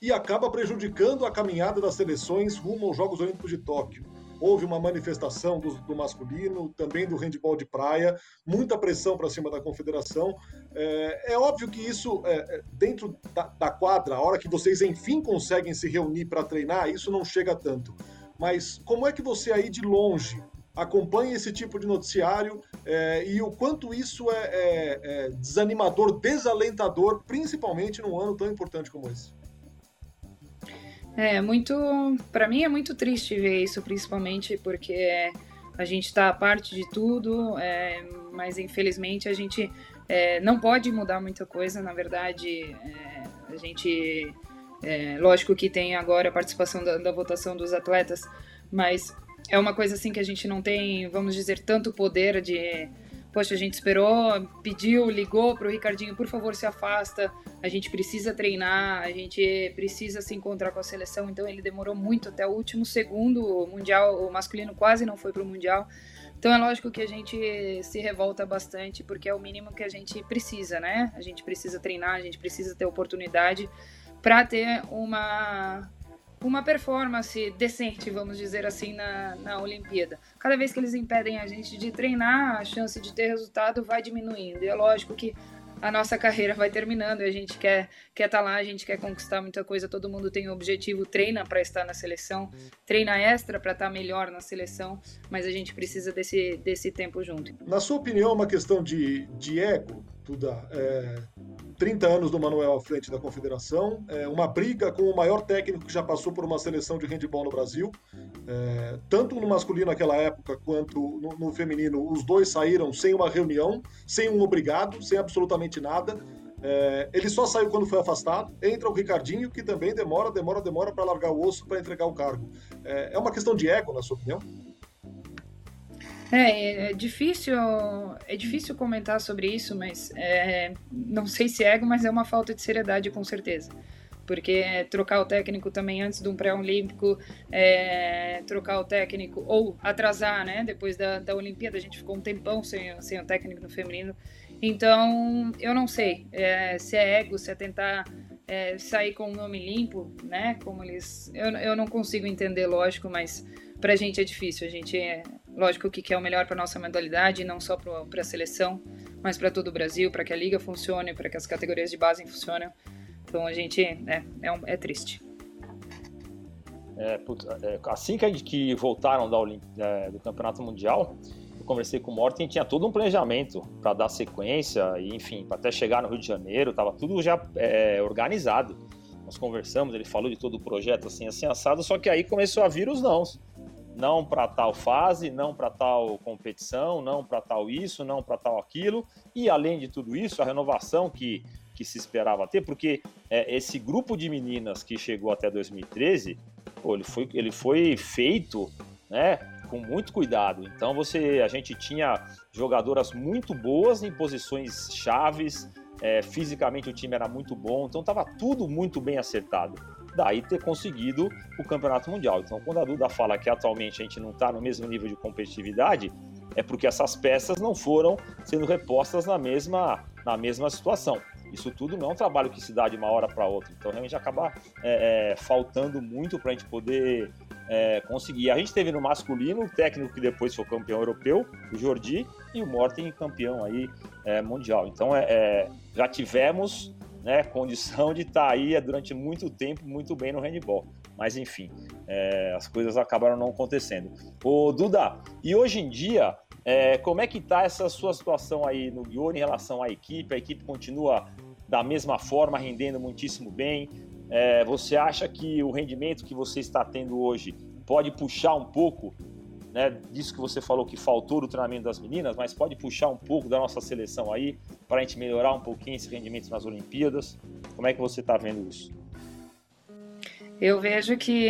e acaba prejudicando a caminhada das seleções rumo aos Jogos Olímpicos de Tóquio houve uma manifestação do, do masculino, também do handball de praia, muita pressão para cima da confederação. É, é, óbvio que isso, é, é, dentro da, da, quadra, a hora que vocês enfim conseguem se reunir para treinar, isso não chega tanto. Mas como é que você aí de longe acompanha esse tipo de noticiário é, e o quanto isso é, é, é desanimador, desalentador, principalmente num ano tão importante como esse? É muito, para mim é muito triste ver isso, principalmente porque a gente está a parte de tudo, é, mas infelizmente a gente é, não pode mudar muita coisa. Na verdade, é, a gente, é, lógico que tem agora a participação da, da votação dos atletas, mas é uma coisa assim que a gente não tem, vamos dizer, tanto poder de Poxa, a gente esperou, pediu, ligou para o Ricardinho, por favor, se afasta. A gente precisa treinar, a gente precisa se encontrar com a seleção. Então ele demorou muito até o último segundo. O mundial, o masculino quase não foi para o mundial. Então é lógico que a gente se revolta bastante, porque é o mínimo que a gente precisa, né? A gente precisa treinar, a gente precisa ter oportunidade para ter uma uma performance decente, vamos dizer assim, na, na Olimpíada. Cada vez que eles impedem a gente de treinar, a chance de ter resultado vai diminuindo. E é lógico que a nossa carreira vai terminando, a gente quer quer estar tá lá, a gente quer conquistar muita coisa, todo mundo tem um objetivo, treina para estar na seleção, treina extra para estar tá melhor na seleção, mas a gente precisa desse, desse tempo junto. Na sua opinião, é uma questão de, de ego, Tuda? É, 30 anos do Manuel à frente da confederação, é, uma briga com o maior técnico que já passou por uma seleção de handball no Brasil, é, tanto no masculino naquela época quanto no, no, feminino, os dois saíram sem uma reunião, sem um obrigado, sem absolutamente nada. É, ele só saiu quando foi afastado. Entra o Ricardinho, que também demora, demora, demora para largar o osso para entregar o cargo. É, é uma questão de ego, na sua opinião? É, é difícil, é difícil comentar sobre isso, mas é, não sei se é ego, mas é uma falta de seriedade com certeza. Porque trocar o técnico também antes de um pré-olímpico, é, trocar o técnico ou atrasar, né? Depois da, da Olimpíada, a gente ficou um tempão sem, sem o técnico no feminino. Então, eu não sei é, se é ego, se é tentar é, sair com o nome limpo, né? Como eles. Eu, eu não consigo entender, lógico, mas pra gente é difícil. A gente é, lógico que quer o melhor para nossa modalidade, não só para a seleção, mas para todo o Brasil, para que a liga funcione, para que as categorias de base funcionem. Então a gente é, é, um, é triste. É, é, assim que, voltaram é, do Campeonato Mundial, eu conversei com o Morten tinha todo um planejamento para dar sequência, e, enfim, para até chegar no Rio de Janeiro, estava tudo já é, organizado. Nós conversamos, ele falou de todo o projeto assim, assim, assado, só que aí começou a vir os nãos não para tal fase, não para tal competição, não para tal isso, não para tal aquilo. E além de tudo isso, a renovação que, que se esperava ter, porque é, esse grupo de meninas que chegou até 2013, pô, ele, foi, ele foi feito né, com muito cuidado. Então você, a gente tinha jogadoras muito boas em posições chaves, é, fisicamente o time era muito bom, então estava tudo muito bem acertado daí ter conseguido o campeonato mundial. Então, quando a Duda fala que atualmente a gente não está no mesmo nível de competitividade, é porque essas peças não foram sendo repostas na mesma, na mesma situação. Isso tudo não é um trabalho que se dá de uma hora para outra. Então, realmente acaba é, é, faltando muito para a gente poder é, conseguir. A gente teve no masculino o técnico que depois foi campeão europeu, o Jordi, e o Morten campeão aí é, mundial. Então, é, é, já tivemos né, condição de estar tá aí durante muito tempo muito bem no handball. Mas enfim, é, as coisas acabaram não acontecendo. Ô Duda, e hoje em dia, é, como é que está essa sua situação aí no Guione em relação à equipe? A equipe continua da mesma forma, rendendo muitíssimo bem. É, você acha que o rendimento que você está tendo hoje pode puxar um pouco né, disso que você falou que faltou do treinamento das meninas, mas pode puxar um pouco da nossa seleção aí para a gente melhorar um pouquinho esse rendimento nas Olimpíadas. Como é que você está vendo isso? Eu vejo que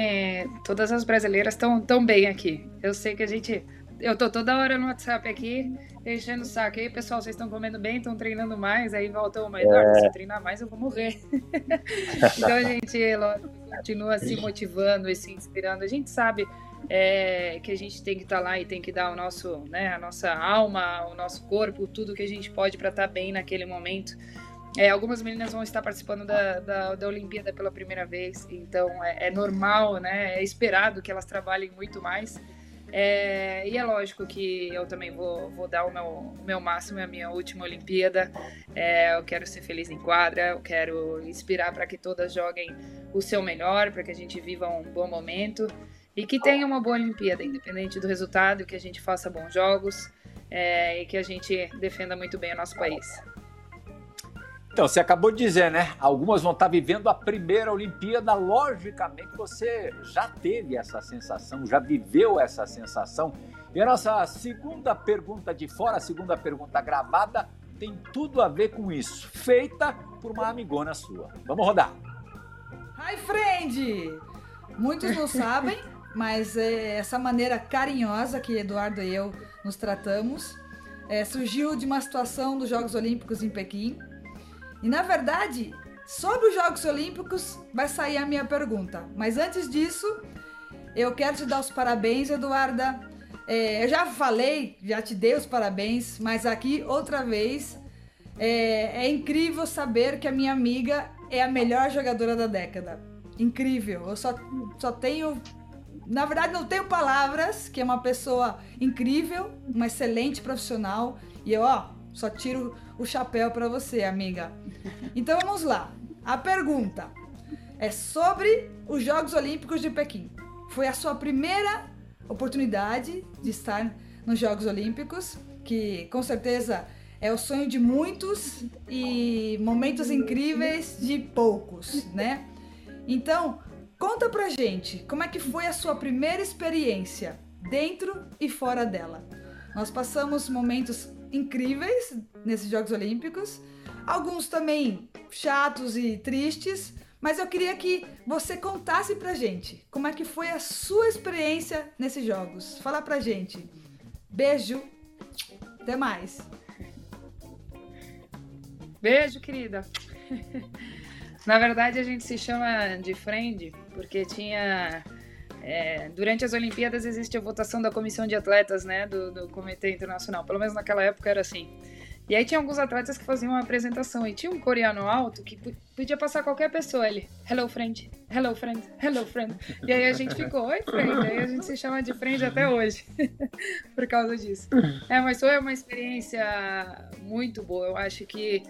todas as brasileiras estão tão bem aqui. Eu sei que a gente. Eu tô toda hora no WhatsApp aqui, enchendo o saco. aí, pessoal, vocês estão comendo bem, estão treinando mais. Aí volta uma, Eduardo, é... se eu treinar mais, eu vou morrer. então a gente continua se motivando e se inspirando. A gente sabe é, que a gente tem que estar tá lá e tem que dar o nosso, né, a nossa alma, o nosso corpo, tudo que a gente pode para estar tá bem naquele momento. É, algumas meninas vão estar participando da, da, da Olimpíada pela primeira vez, então é, é, normal, né? É esperado que elas trabalhem muito mais. É, e é lógico que eu também vou, vou dar o meu, o meu máximo, a minha última Olimpíada. É, eu quero ser feliz em quadra, eu quero inspirar para que todas joguem o seu melhor, para que a gente viva um bom momento e que tenha uma boa Olimpíada, independente do resultado, que a gente faça bons jogos é, e que a gente defenda muito bem o nosso país. Então, você acabou de dizer, né? Algumas vão estar vivendo a primeira Olimpíada. Logicamente, você já teve essa sensação, já viveu essa sensação. E a nossa segunda pergunta de fora, a segunda pergunta gravada, tem tudo a ver com isso. Feita por uma amigona sua. Vamos rodar. Hi, friend! Muitos não sabem, mas é, essa maneira carinhosa que Eduardo e eu nos tratamos é, surgiu de uma situação dos Jogos Olímpicos em Pequim. E na verdade, sobre os Jogos Olímpicos vai sair a minha pergunta. Mas antes disso, eu quero te dar os parabéns, Eduarda. É, eu já falei, já te dei os parabéns, mas aqui outra vez é, é incrível saber que a minha amiga é a melhor jogadora da década. Incrível. Eu só, só tenho. Na verdade, não tenho palavras, que é uma pessoa incrível, uma excelente profissional. E eu, ó, só tiro o chapéu para você, amiga. Então vamos lá. A pergunta é sobre os Jogos Olímpicos de Pequim. Foi a sua primeira oportunidade de estar nos Jogos Olímpicos, que com certeza é o sonho de muitos e momentos incríveis de poucos, né? Então, conta pra gente como é que foi a sua primeira experiência dentro e fora dela. Nós passamos momentos incríveis nesses Jogos Olímpicos, alguns também chatos e tristes, mas eu queria que você contasse pra gente como é que foi a sua experiência nesses jogos. Fala pra gente. Beijo. Até mais. Beijo, querida. Na verdade, a gente se chama de friend porque tinha. É, durante as Olimpíadas existe a votação da comissão de atletas, né, do, do Comitê Internacional. Pelo menos naquela época era assim. E aí tinha alguns atletas que faziam uma apresentação e tinha um coreano alto que podia passar qualquer pessoa ele, hello friend, hello friend, hello friend. E aí a gente ficou, oi friend, aí a gente se chama de friend até hoje por causa disso. É, mas foi uma experiência muito boa. Eu acho que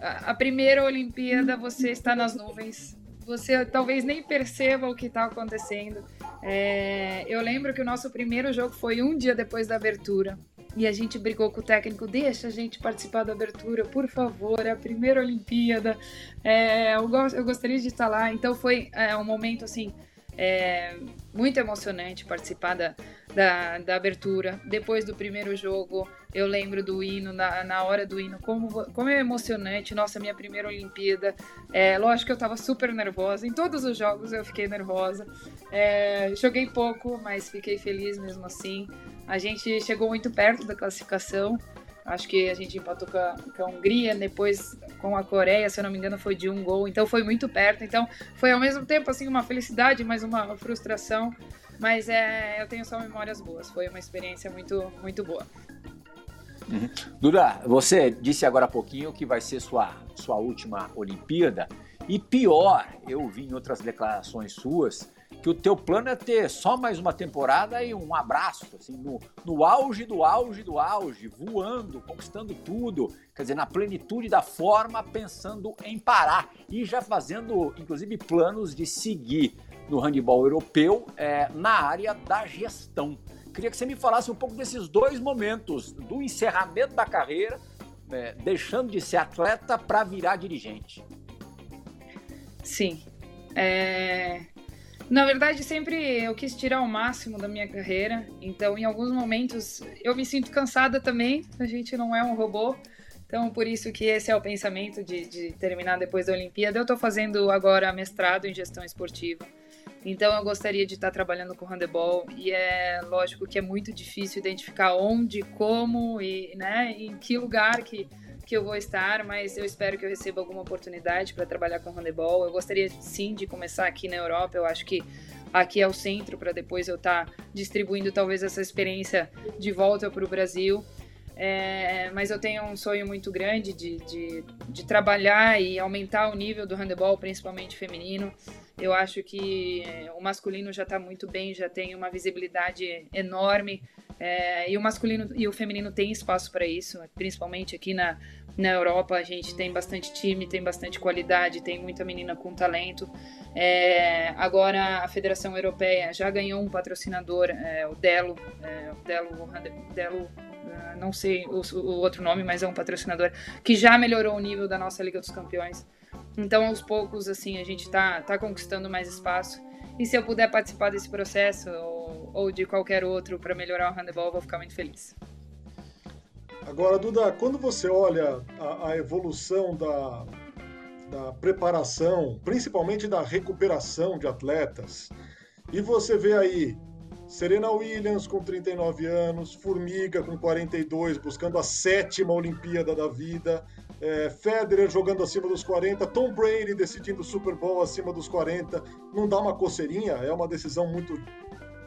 a primeira Olimpíada você está nas nuvens, você talvez nem perceba o que está acontecendo. É, eu lembro que o nosso primeiro jogo foi um dia depois da abertura. E a gente brigou com o técnico, deixa a gente participar da abertura, por favor, é a primeira Olimpíada, é, eu, go eu, gostaria de estar lá. Então foi é, um momento assim é, muito emocionante participar da, da, da, abertura. Depois do primeiro jogo, eu lembro do hino, na, na hora do hino, como, como é emocionante. Nossa, minha primeira Olimpíada. É, lógico que eu estava super nervosa. Em todos os jogos eu fiquei nervosa. É, joguei pouco, mas fiquei feliz mesmo assim. A gente chegou muito perto da classificação. Acho que a gente empatou com a, com a, Hungria, depois com a Coreia, se eu não me engano, foi de um gol. Então foi muito perto. Então foi ao mesmo tempo assim uma felicidade, mas uma frustração. Mas é, eu tenho só memórias boas. Foi uma experiência muito, muito boa. Uhum. Duda, você disse agora há pouquinho que vai ser sua, sua última Olimpíada. E pior, eu vi em outras declarações suas que o teu plano é ter só mais uma temporada e um abraço, assim, no, no auge do auge do auge, voando, conquistando tudo, quer dizer, na plenitude da forma, pensando em parar e já fazendo, inclusive, planos de seguir no handebol europeu é, na área da gestão. Queria que você me falasse um pouco desses dois momentos, do encerramento da carreira, é, deixando de ser atleta para virar dirigente. Sim. É... Na verdade, sempre eu quis tirar o máximo da minha carreira. Então, em alguns momentos, eu me sinto cansada também. A gente não é um robô. Então, por isso que esse é o pensamento de, de terminar depois da Olimpíada. Eu estou fazendo agora mestrado em gestão esportiva. Então, eu gostaria de estar trabalhando com handebol. E é lógico que é muito difícil identificar onde, como e né, em que lugar que que eu vou estar, mas eu espero que eu receba alguma oportunidade para trabalhar com handebol. Eu gostaria sim de começar aqui na Europa. Eu acho que aqui é o centro para depois eu estar tá distribuindo talvez essa experiência de volta para o Brasil. É, mas eu tenho um sonho muito grande de, de, de, trabalhar e aumentar o nível do handebol, principalmente feminino. Eu acho que é, o masculino já está muito bem, já tem uma visibilidade enorme. É, e o masculino e o feminino tem espaço para isso, principalmente aqui na, na Europa. A gente tem bastante time, tem bastante qualidade, tem muita menina com talento. É, agora a Federação Europeia já ganhou um patrocinador, é, o Delo, é, o Delo, Delo uh, não sei o, o, outro nome, mas é um patrocinador que já melhorou o nível da nossa Liga dos Campeões. Então, aos poucos, assim, a gente tá, tá conquistando mais espaço. E se eu puder participar desse processo ou, ou de qualquer outro para melhorar o handebol, eu vou ficar muito feliz. Agora, Duda, quando você olha a, a evolução da, da preparação, principalmente da recuperação de atletas, e você vê aí Serena Williams com 39 anos, Formiga com 42, buscando a sétima Olimpíada da vida, é, Federer jogando acima dos 40, Tom Brady decidindo o Super Bowl acima dos 40. Não dá uma coceirinha? É uma decisão muito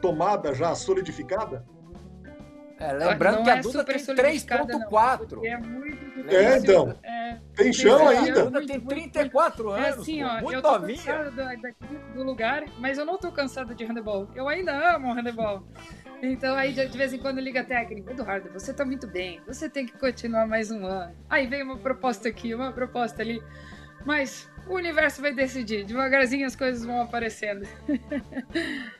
tomada já, solidificada? É, lembrando que a é Duda tem 3.4. É muito É, então. É, tem chão ainda. Tem 34 anos. É assim, ó, muito eu tô novinha. cansada do, do, lugar, mas eu não tô cansada de handebol. Eu ainda amo handebol. Então aí de, de vez em quando liga a técnica, Eduardo, você tá muito bem, você tem que continuar mais um ano. Aí vem uma proposta aqui, uma proposta ali. Mas o universo vai decidir, devagarzinho as coisas vão aparecendo.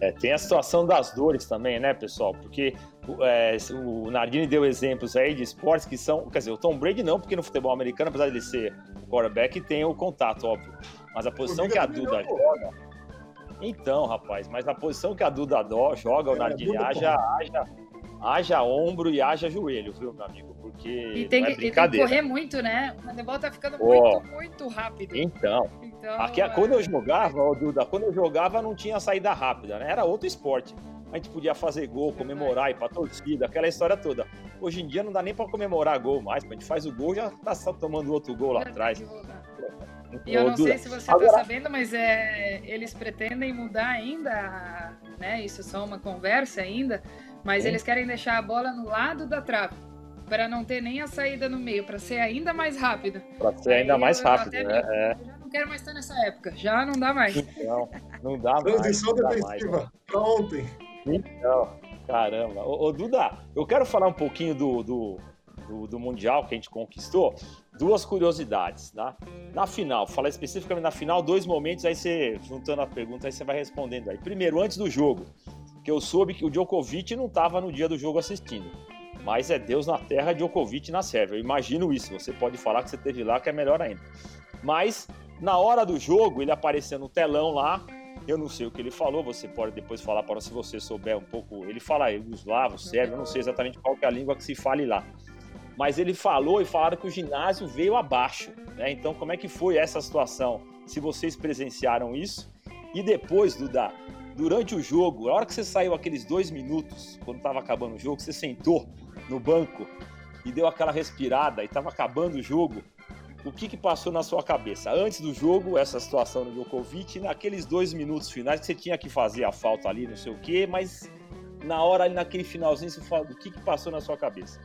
É, tem a situação das dores também, né, pessoal? Porque é, o Nardini deu exemplos aí de esportes que são. Quer dizer, o Tom Brady não, porque no futebol americano, apesar de ele ser quarterback, tem o contato, óbvio. Mas a posição que a Duda joga. Então, rapaz, mas a posição que a Duda joga, o é, Nardini, haja, haja, haja ombro e haja joelho, viu, meu amigo? Porque. E tem, é e tem que correr muito, né? O handebol tá ficando oh. muito, muito rápido. Então. então aqui, é... quando eu jogava, Duda, quando eu jogava não tinha saída rápida, né? Era outro esporte. A gente podia fazer gol, comemorar, ir pra torcida, aquela história toda. Hoje em dia não dá nem pra comemorar gol mais. A gente faz o gol já tá tomando outro gol lá atrás. E eu não sei se você está sabendo, mas é, eles pretendem mudar ainda, né? Isso é só uma conversa ainda, mas Sim. eles querem deixar a bola no lado da trave para não ter nem a saída no meio, para ser ainda mais rápido. Para ser ainda Aí mais rápido, né? Me... É. já não quero mais estar nessa época, já não dá mais. Não, não dá mais. Transição defensiva, para ontem. Então, caramba. Ô, ô, Duda, eu quero falar um pouquinho do, do, do, do Mundial que a gente conquistou. Duas curiosidades, tá? Na final, falar especificamente na final, dois momentos, aí você, juntando a pergunta, aí você vai respondendo aí. Primeiro, antes do jogo, que eu soube que o Djokovic não estava no dia do jogo assistindo. Mas é Deus na terra, Djokovic na Sérvia. Eu imagino isso. Você pode falar que você teve lá, que é melhor ainda. Mas na hora do jogo, ele apareceu no telão lá. Eu não sei o que ele falou, você pode depois falar para se você souber um pouco. Ele fala eslavo, sérvio, eu não sei exatamente qual é a língua que se fale lá. Mas ele falou e falaram que o ginásio veio abaixo. Né? Então, como é que foi essa situação? Se vocês presenciaram isso. E depois, Duda, durante o jogo, a hora que você saiu aqueles dois minutos, quando estava acabando o jogo, você sentou no banco e deu aquela respirada e estava acabando o jogo, o que, que passou na sua cabeça? Antes do jogo, essa situação no Djokovic, naqueles dois minutos finais que você tinha que fazer a falta ali, não sei o quê, mas na hora ali, naquele finalzinho, você fala, o que, que passou na sua cabeça?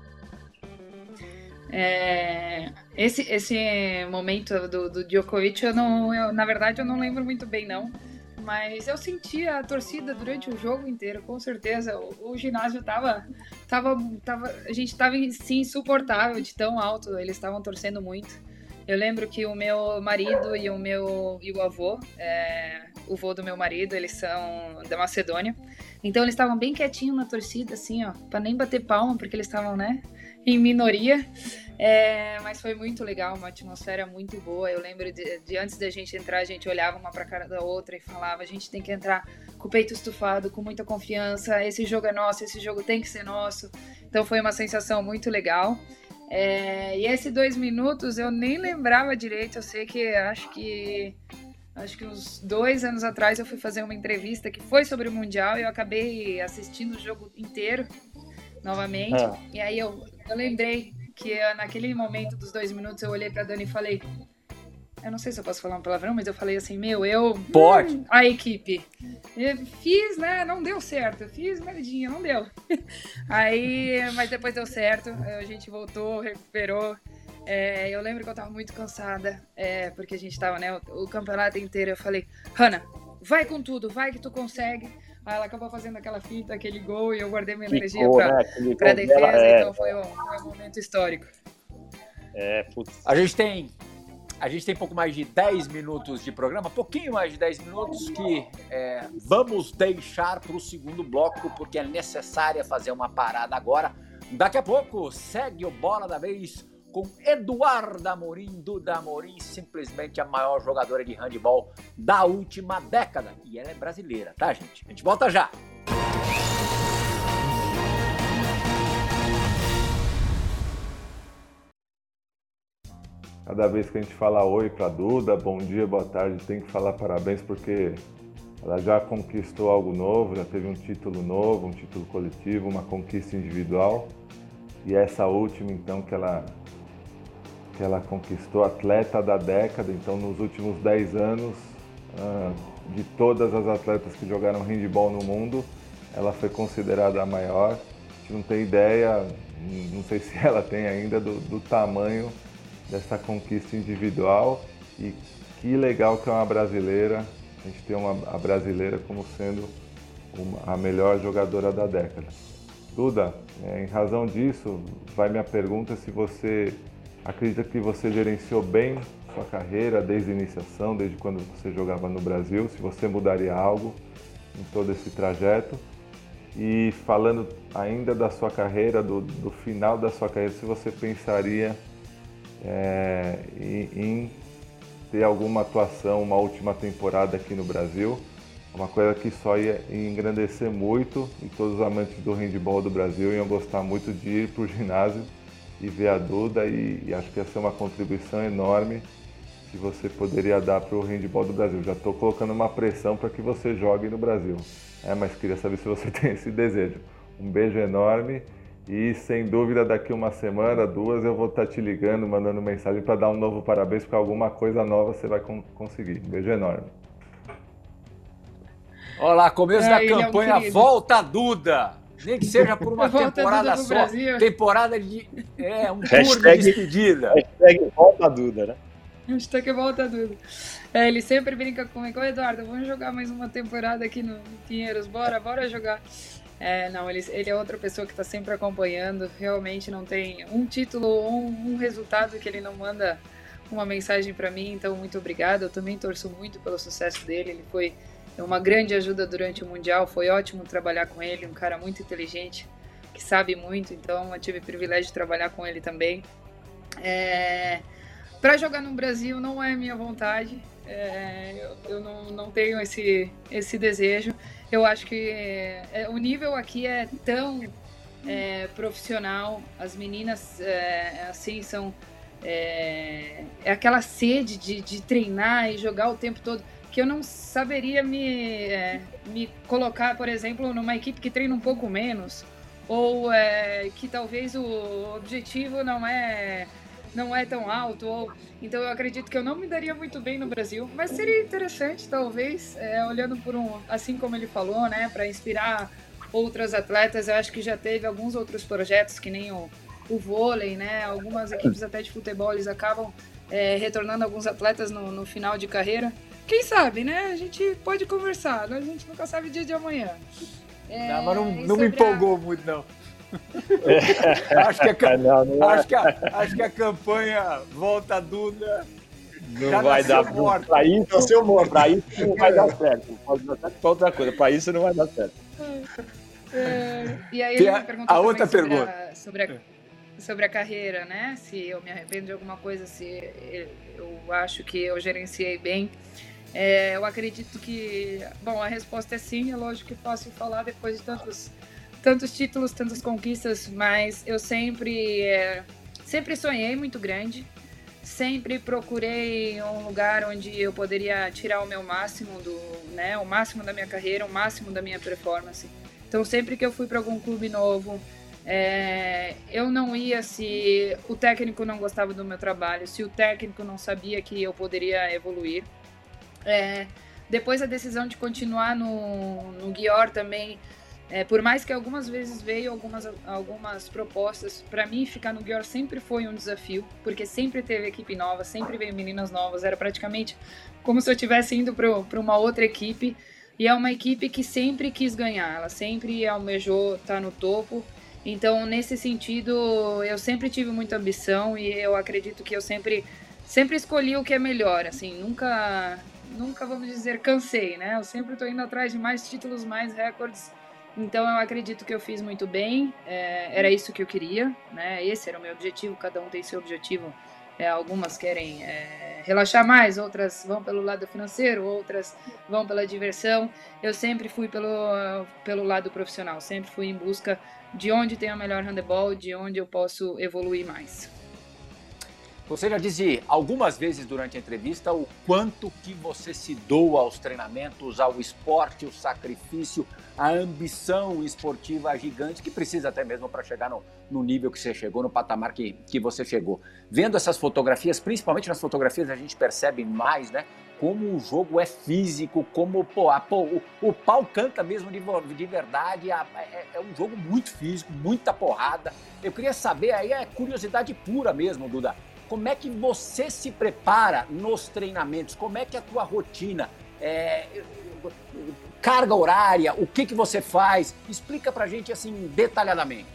É, esse, esse momento do, do Djokovic, eu não, eu, na verdade, eu não lembro muito bem, não. Mas eu senti a torcida durante o jogo inteiro, com certeza. O, o ginásio tava, tava, tava. A gente tava sim insuportável de tão alto, eles estavam torcendo muito. Eu lembro que o meu marido e o meu e o avô, é, o avô do meu marido, eles são da Macedônia. Então eles estavam bem quietinhos na torcida, assim, ó, para nem bater palma, porque eles estavam, né, em minoria. É, mas foi muito legal, uma atmosfera muito boa. Eu lembro de, de, antes da gente entrar, a gente olhava uma para cara da outra e falava: a gente tem que entrar com o peito estufado, com muita confiança. Esse jogo é nosso, esse jogo tem que ser nosso. Então foi uma sensação muito legal. É, e esses dois minutos eu nem lembrava direito. Eu sei que acho que acho que uns dois anos atrás eu fui fazer uma entrevista que foi sobre o mundial e eu acabei assistindo o jogo inteiro novamente. Ah. E aí eu, eu lembrei que naquele momento dos dois minutos eu olhei pra Dani e falei. Eu não sei se eu posso falar um palavrão, mas eu falei assim, meu, eu. Pode! Hum, a equipe. Eu fiz, né? Não deu certo. fiz merdinha, não deu. Aí, mas depois deu certo. A gente voltou, recuperou. É, eu lembro que eu tava muito cansada, é, porque a gente tava, né, o, o campeonato inteiro. Eu falei, Hanna, vai com tudo, vai que tu consegue. Aí ela acabou fazendo aquela fita, aquele gol, e eu guardei minha energia para né? pra defesa, dela, é, então foi um, foi um, momento histórico. É, putz. A gente tem. A gente tem pouco mais de 10 minutos de programa, pouquinho mais de 10 minutos, que é, vamos deixar para o segundo bloco, porque é necessário fazer uma parada agora Daqui a pouco segue o Bola da Vez com Eduarda Amorim, Duda Amorim, simplesmente a maior jogadora de handebol da última década. E ela é brasileira, tá, gente? A gente volta já! Cada vez que a gente fala oi para Duda, bom dia, boa tarde, tem que falar parabéns porque ela já conquistou algo novo, já teve um título novo, um título coletivo, uma conquista individual. E essa última, então, que ela, que ela conquistou, atleta da década, então, nos últimos 10 anos, ah, de todas as atletas que jogaram handball no mundo, ela foi considerada a maior. A gente não tem ideia, não sei se ela tem ainda, do, do tamanho dessa conquista individual e que legal que é uma brasileira, a gente tem uma, a brasileira como sendo uma, a melhor jogadora da década. Duda, é, em razão disso, vai minha pergunta se você acredita que você gerenciou bem sua carreira desde a iniciação, desde quando você jogava no Brasil, se você mudaria algo em todo esse trajeto. E falando ainda da sua carreira, do, do final da sua carreira, se você pensaria é, em, em, ter alguma atuação, uma última temporada aqui no Brasil. Uma coisa que só ia engrandecer muito e todos os amantes do handball do Brasil iam gostar muito de ir para o ginásio e ver a Duda e, e, acho que ia ser uma contribuição enorme que você poderia dar para o handball do Brasil. Já estou colocando uma pressão para que você jogue no Brasil. É, mas queria saber se você tem esse desejo. Um beijo enorme e sem dúvida, daqui uma semana, duas, eu vou estar te ligando, mandando mensagem para dar um novo parabéns, porque alguma coisa nova você vai conseguir. Um beijo enorme. Olá, começo é, da campanha é um Volta Duda. Nem que seja por uma temporada só. Brasil. Temporada de. É, um tour de despedida. Hashtag Volta Duda, né? Hashtag Volta Duda. É, ele sempre brinca comigo, Eduardo, vamos jogar mais uma temporada aqui no Pinheiros, bora, bora jogar. É, não, ele, ele é outra pessoa que está sempre acompanhando. Realmente não tem um título ou um, um resultado que ele não manda uma mensagem para mim. Então, muito obrigada. Eu também torço muito pelo sucesso dele. Ele foi uma grande ajuda durante o Mundial. Foi ótimo trabalhar com ele. Um cara muito inteligente, que sabe muito. Então, eu tive o privilégio de trabalhar com ele também. É... Para jogar no Brasil não é minha vontade. É... eu, eu não, não tenho esse, esse desejo. Eu acho que é, o nível aqui é tão é, profissional. As meninas, é, assim, são. É, é, aquela sede de, de treinar e jogar o tempo todo que eu não saberia me, é, me colocar, por exemplo, numa equipe que treina um pouco menos, ou é, que talvez o objetivo não é não é tão alto, ou então eu acredito que eu não me daria muito bem no Brasil, mas seria interessante talvez, é, olhando por um, assim como ele falou, né, para inspirar outras atletas. Eu acho que já teve alguns outros projetos que nem o, o vôlei, né, algumas equipes até de futebol eles acabam é, retornando alguns atletas no, no final de carreira. Quem sabe, né? A gente pode conversar, né? a gente nunca sabe o dia de amanhã. É, não, mas não, não me empolgou a... muito, não. acho, que a, não, não é. acho, que a, acho que a campanha Volta Duda não vai dar morto. Pra isso, nasceu morto. Pra isso não vai dar certo. Pode dar certo pra outra coisa. Pra isso não vai dar certo. É, e aí ele a, a outra sobre pergunta. A, sobre, a, sobre a carreira, né? Se eu me arrependo de alguma coisa, se eu acho que eu gerenciei bem. É, eu acredito que, bom, a resposta é sim. É lógico que posso falar depois de tantos tantos títulos, tantas conquistas, mas eu sempre, é, sempre sonhei muito grande. Sempre procurei um lugar onde eu poderia tirar o meu máximo do, né, o máximo da minha carreira, o máximo da minha performance. Então sempre que eu fui para algum clube novo, é, eu não ia se o técnico não gostava do meu trabalho, se o técnico não sabia que eu poderia evoluir. É, depois a decisão de continuar no, no Guior também é, por mais que algumas vezes veio algumas, algumas propostas, para mim ficar no Guior sempre foi um desafio, porque sempre teve equipe nova, sempre veio meninas novas, era praticamente como se eu estivesse indo para uma outra equipe. E é uma equipe que sempre quis ganhar, ela sempre almejou estar tá no topo. Então, nesse sentido, eu sempre tive muita ambição e eu acredito que eu sempre sempre escolhi o que é melhor, assim, nunca nunca vamos dizer cansei, né? Eu sempre estou indo atrás de mais títulos, mais recordes Então eu acredito que eu fiz muito bem, é, era isso que eu queria, né? Esse era o meu objetivo, cada um tem seu objetivo. É, algumas querem é, relaxar mais, outras vão pelo lado financeiro, outras vão pela diversão. Eu sempre fui pelo, pelo lado profissional, sempre fui em busca de onde tem o melhor handebol, de onde eu posso evoluir mais. Você já disse algumas vezes durante a entrevista o quanto que você se doa aos treinamentos, ao esporte, o sacrifício, a ambição esportiva gigante que precisa até mesmo para chegar no, no, nível que você chegou, no patamar que, que você chegou. Vendo essas fotografias, principalmente nas fotografias a gente percebe mais, né? Como o jogo é físico, como pô, a, pô, o, o pau canta mesmo de, de verdade, a, é, é um jogo muito físico, muita porrada. Eu queria saber, aí é curiosidade pura mesmo, Duda como é que você se prepara nos treinamentos? Como é que é a tua rotina? É, carga horária, o que, que você faz? Explica pra gente assim detalhadamente.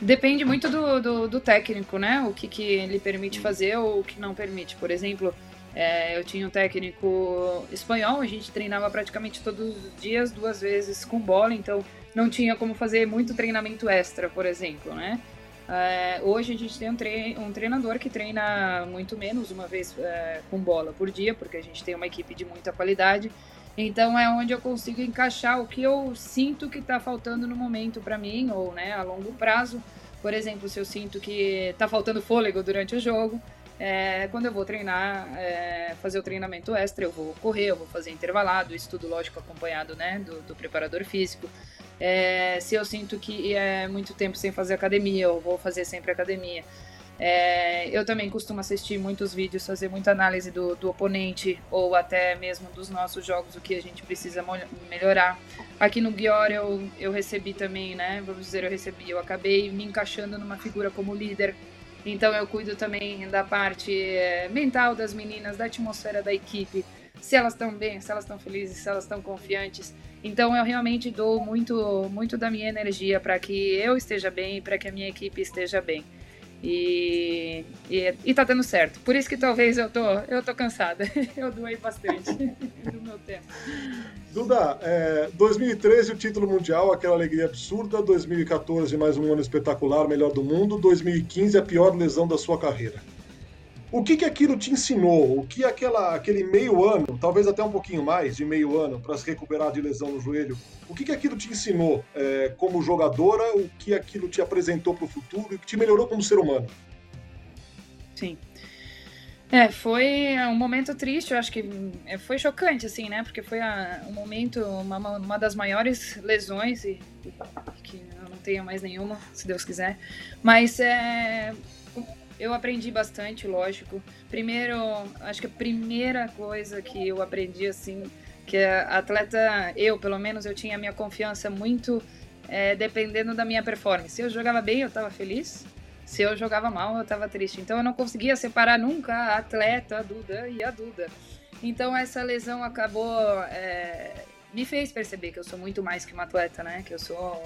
Depende muito do, do, do técnico, né? O que, que ele permite fazer ou o que não permite. Por exemplo, é, eu tinha um técnico espanhol, a gente treinava praticamente todos os dias, duas vezes com bola, então não tinha como fazer muito treinamento extra, por exemplo, né? É, hoje a gente tem um, tre um, treinador que treina muito menos, uma vez é, com bola por dia, porque a gente tem uma equipe de muita qualidade. Então é onde eu consigo encaixar o que eu sinto que está faltando no momento para mim, ou né, a longo prazo. Por exemplo, se eu sinto que está faltando fôlego durante o jogo, é, quando eu vou treinar, é, fazer o treinamento extra, eu vou correr, eu vou fazer intervalado, isso tudo lógico acompanhado né, do, do preparador físico. É, se eu sinto que é muito tempo sem fazer academia, eu vou fazer sempre academia. É, eu também costumo assistir muitos vídeos, fazer muita análise do, do, oponente ou até mesmo dos nossos jogos, o que a gente precisa melhorar. Aqui no Guior eu, eu recebi também, né? Vamos dizer, eu recebi, eu acabei me encaixando numa figura como líder. Então eu cuido também da parte é, mental das meninas, da atmosfera da equipe, se elas estão bem, se elas estão felizes, se elas estão confiantes. Então eu realmente dou muito, muito da minha energia para que eu esteja bem, para que a minha equipe esteja bem. E, e, e, tá dando certo. Por isso que talvez eu tô, eu tô cansada. Eu doei bastante do meu tempo. Duda, é, 2013 o título mundial, aquela alegria absurda. 2014 mais um ano espetacular, melhor do mundo. 2015 a pior lesão da sua carreira. O que, que aquilo te ensinou? O que aquela, aquele meio ano, talvez até um pouquinho mais de meio ano, para se recuperar de lesão no joelho, o que, que aquilo te ensinou é, como jogadora? O que aquilo te apresentou para o futuro o que te melhorou como ser humano? Sim. É, foi um momento triste, eu acho que é, foi chocante, assim, né? Porque foi a, um momento, uma, uma das maiores lesões, e, que eu não tenho mais nenhuma, se Deus quiser. Mas é, eu aprendi bastante, lógico. Primeiro, acho que a primeira coisa que eu aprendi, assim, que atleta, eu pelo menos, eu tinha minha confiança muito é, dependendo da minha performance. Se eu jogava bem, eu estava feliz. Se eu jogava mal, eu estava triste. Então eu não conseguia separar nunca a atleta, a Duda e a Duda. Então essa lesão acabou. É, me fez perceber que eu sou muito mais que uma atleta, né? Que eu sou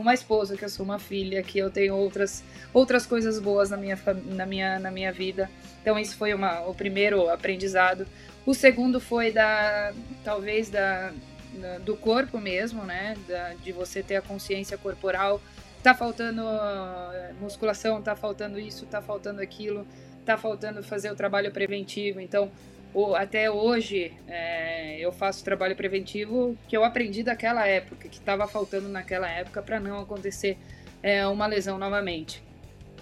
uma esposa, que eu sou uma filha, que eu tenho outras, outras coisas boas na minha, na, minha, na minha vida. Então isso foi uma, o primeiro aprendizado. O segundo foi da talvez da, da do corpo mesmo, né? Da, de você ter a consciência corporal. Tá faltando eh, musculação, tá faltando isso, tá faltando aquilo, tá faltando fazer o trabalho preventivo. Então até hoje é, eu faço trabalho preventivo que eu aprendi daquela época, que estava faltando naquela época para não acontecer é, uma lesão novamente.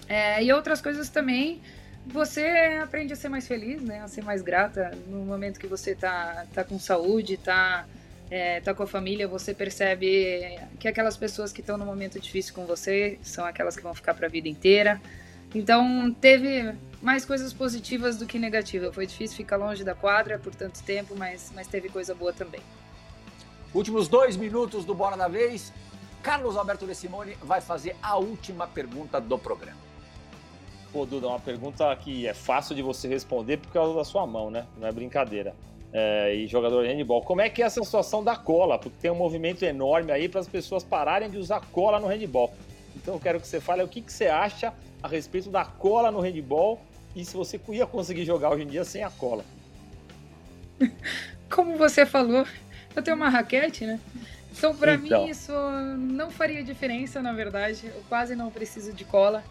É, e outras coisas também, você aprende a ser mais feliz, né, a ser mais grata no momento que você tá, tá com saúde, tá, é, tá com a família, você percebe que aquelas pessoas que estão no momento difícil com você são aquelas que vão ficar para a vida inteira. Então teve mais coisas positivas do que negativas. Foi difícil ficar longe da quadra por tanto tempo, mas, mas teve coisa boa também. Últimos dois minutos do Bora da Vez. Carlos Alberto De Simone vai fazer a última pergunta do programa. Pô, Duda, uma pergunta que é fácil de você responder por causa da sua mão, né? Não é brincadeira. É, e jogador de handball. Como é que é essa situação da cola? Porque tem um movimento enorme aí para as pessoas pararem de usar cola no handball. Então eu quero que você fale o que, que você acha a respeito da cola no handball e se você ia conseguir jogar hoje em dia sem a cola. Como você falou, eu tenho uma raquete, né? Então, para então. mim, isso não faria diferença, na verdade. Eu quase não preciso de cola.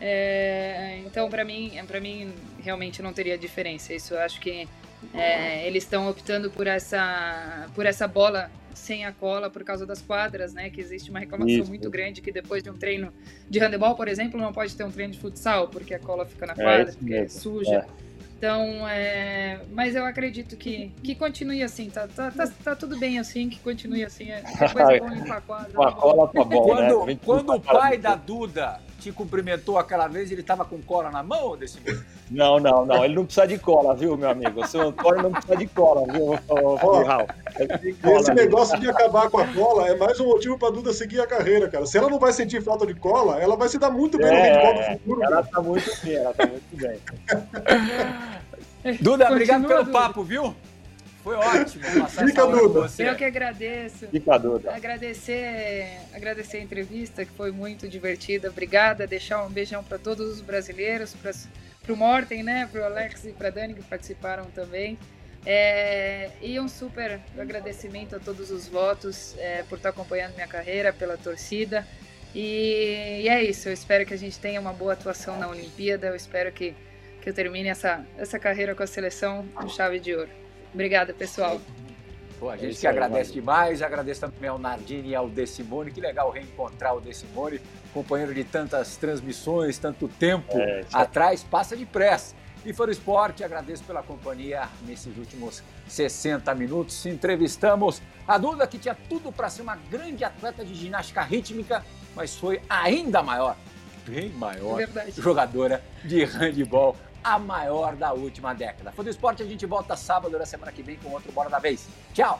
É, então, para mim, para mim, realmente não teria diferença. Isso eu acho que é, eles estão optando por essa, por essa bola sem a cola por causa das quadras, né? Que existe uma reclamação Isso. muito grande que depois de um treino de handebol, por exemplo, não pode ter um treino de futsal porque a cola fica na é quadra, é porque é suja. É. Então, é... mas eu acredito que, que continue assim, tá, tá, tá, tá tudo bem assim, que continue assim. É coisa bom limpar a quadra. Com a cola tá bom, quando, né? Quando o pai da Duda te cumprimentou aquela vez, ele estava com cola na mão desse Não, não, não. Ele não precisa de cola, viu, meu amigo? O seu Antônio não precisa de cola, viu, Raul? Esse negócio de acabar com a cola é mais um motivo para Duda seguir a carreira, cara. Se ela não vai sentir falta de cola, ela vai se dar muito bem é, no handball do futuro. Ela está muito bem, ela está muito bem. Duda, obrigado pelo papo, viu? Foi ótimo passar Fica, Duda. Eu que agradeço. Fica, Duda. Agradecer, agradecer a entrevista, que foi muito divertida. Obrigada. Deixar um beijão para todos os brasileiros, para o Morten, né, para o Alex e para a Dani, que participaram também. É, e um super agradecimento a todos os votos é, por estar acompanhando minha carreira, pela torcida. E, e, é isso, eu espero que a gente tenha uma boa atuação na Olimpíada. Eu espero que, que eu termine essa, essa carreira com a seleção com chave de ouro. Obrigada, pessoal. Pô, a gente que agradece demais, agradeço também ao Nardini e ao Decimone. Que legal reencontrar o Decimone, companheiro de tantas transmissões, tanto tempo é, atrás, passa depressa. E for esporte, agradeço pela companhia nesses últimos 60 minutos. Entrevistamos a Duda, que tinha tudo para ser uma grande atleta de ginástica rítmica, mas foi ainda maior, bem maior, é jogadora de handball a maior da última década. Fã do Esporte, a gente volta sábado na semana que vem com outro Bora da Vez. Tchau!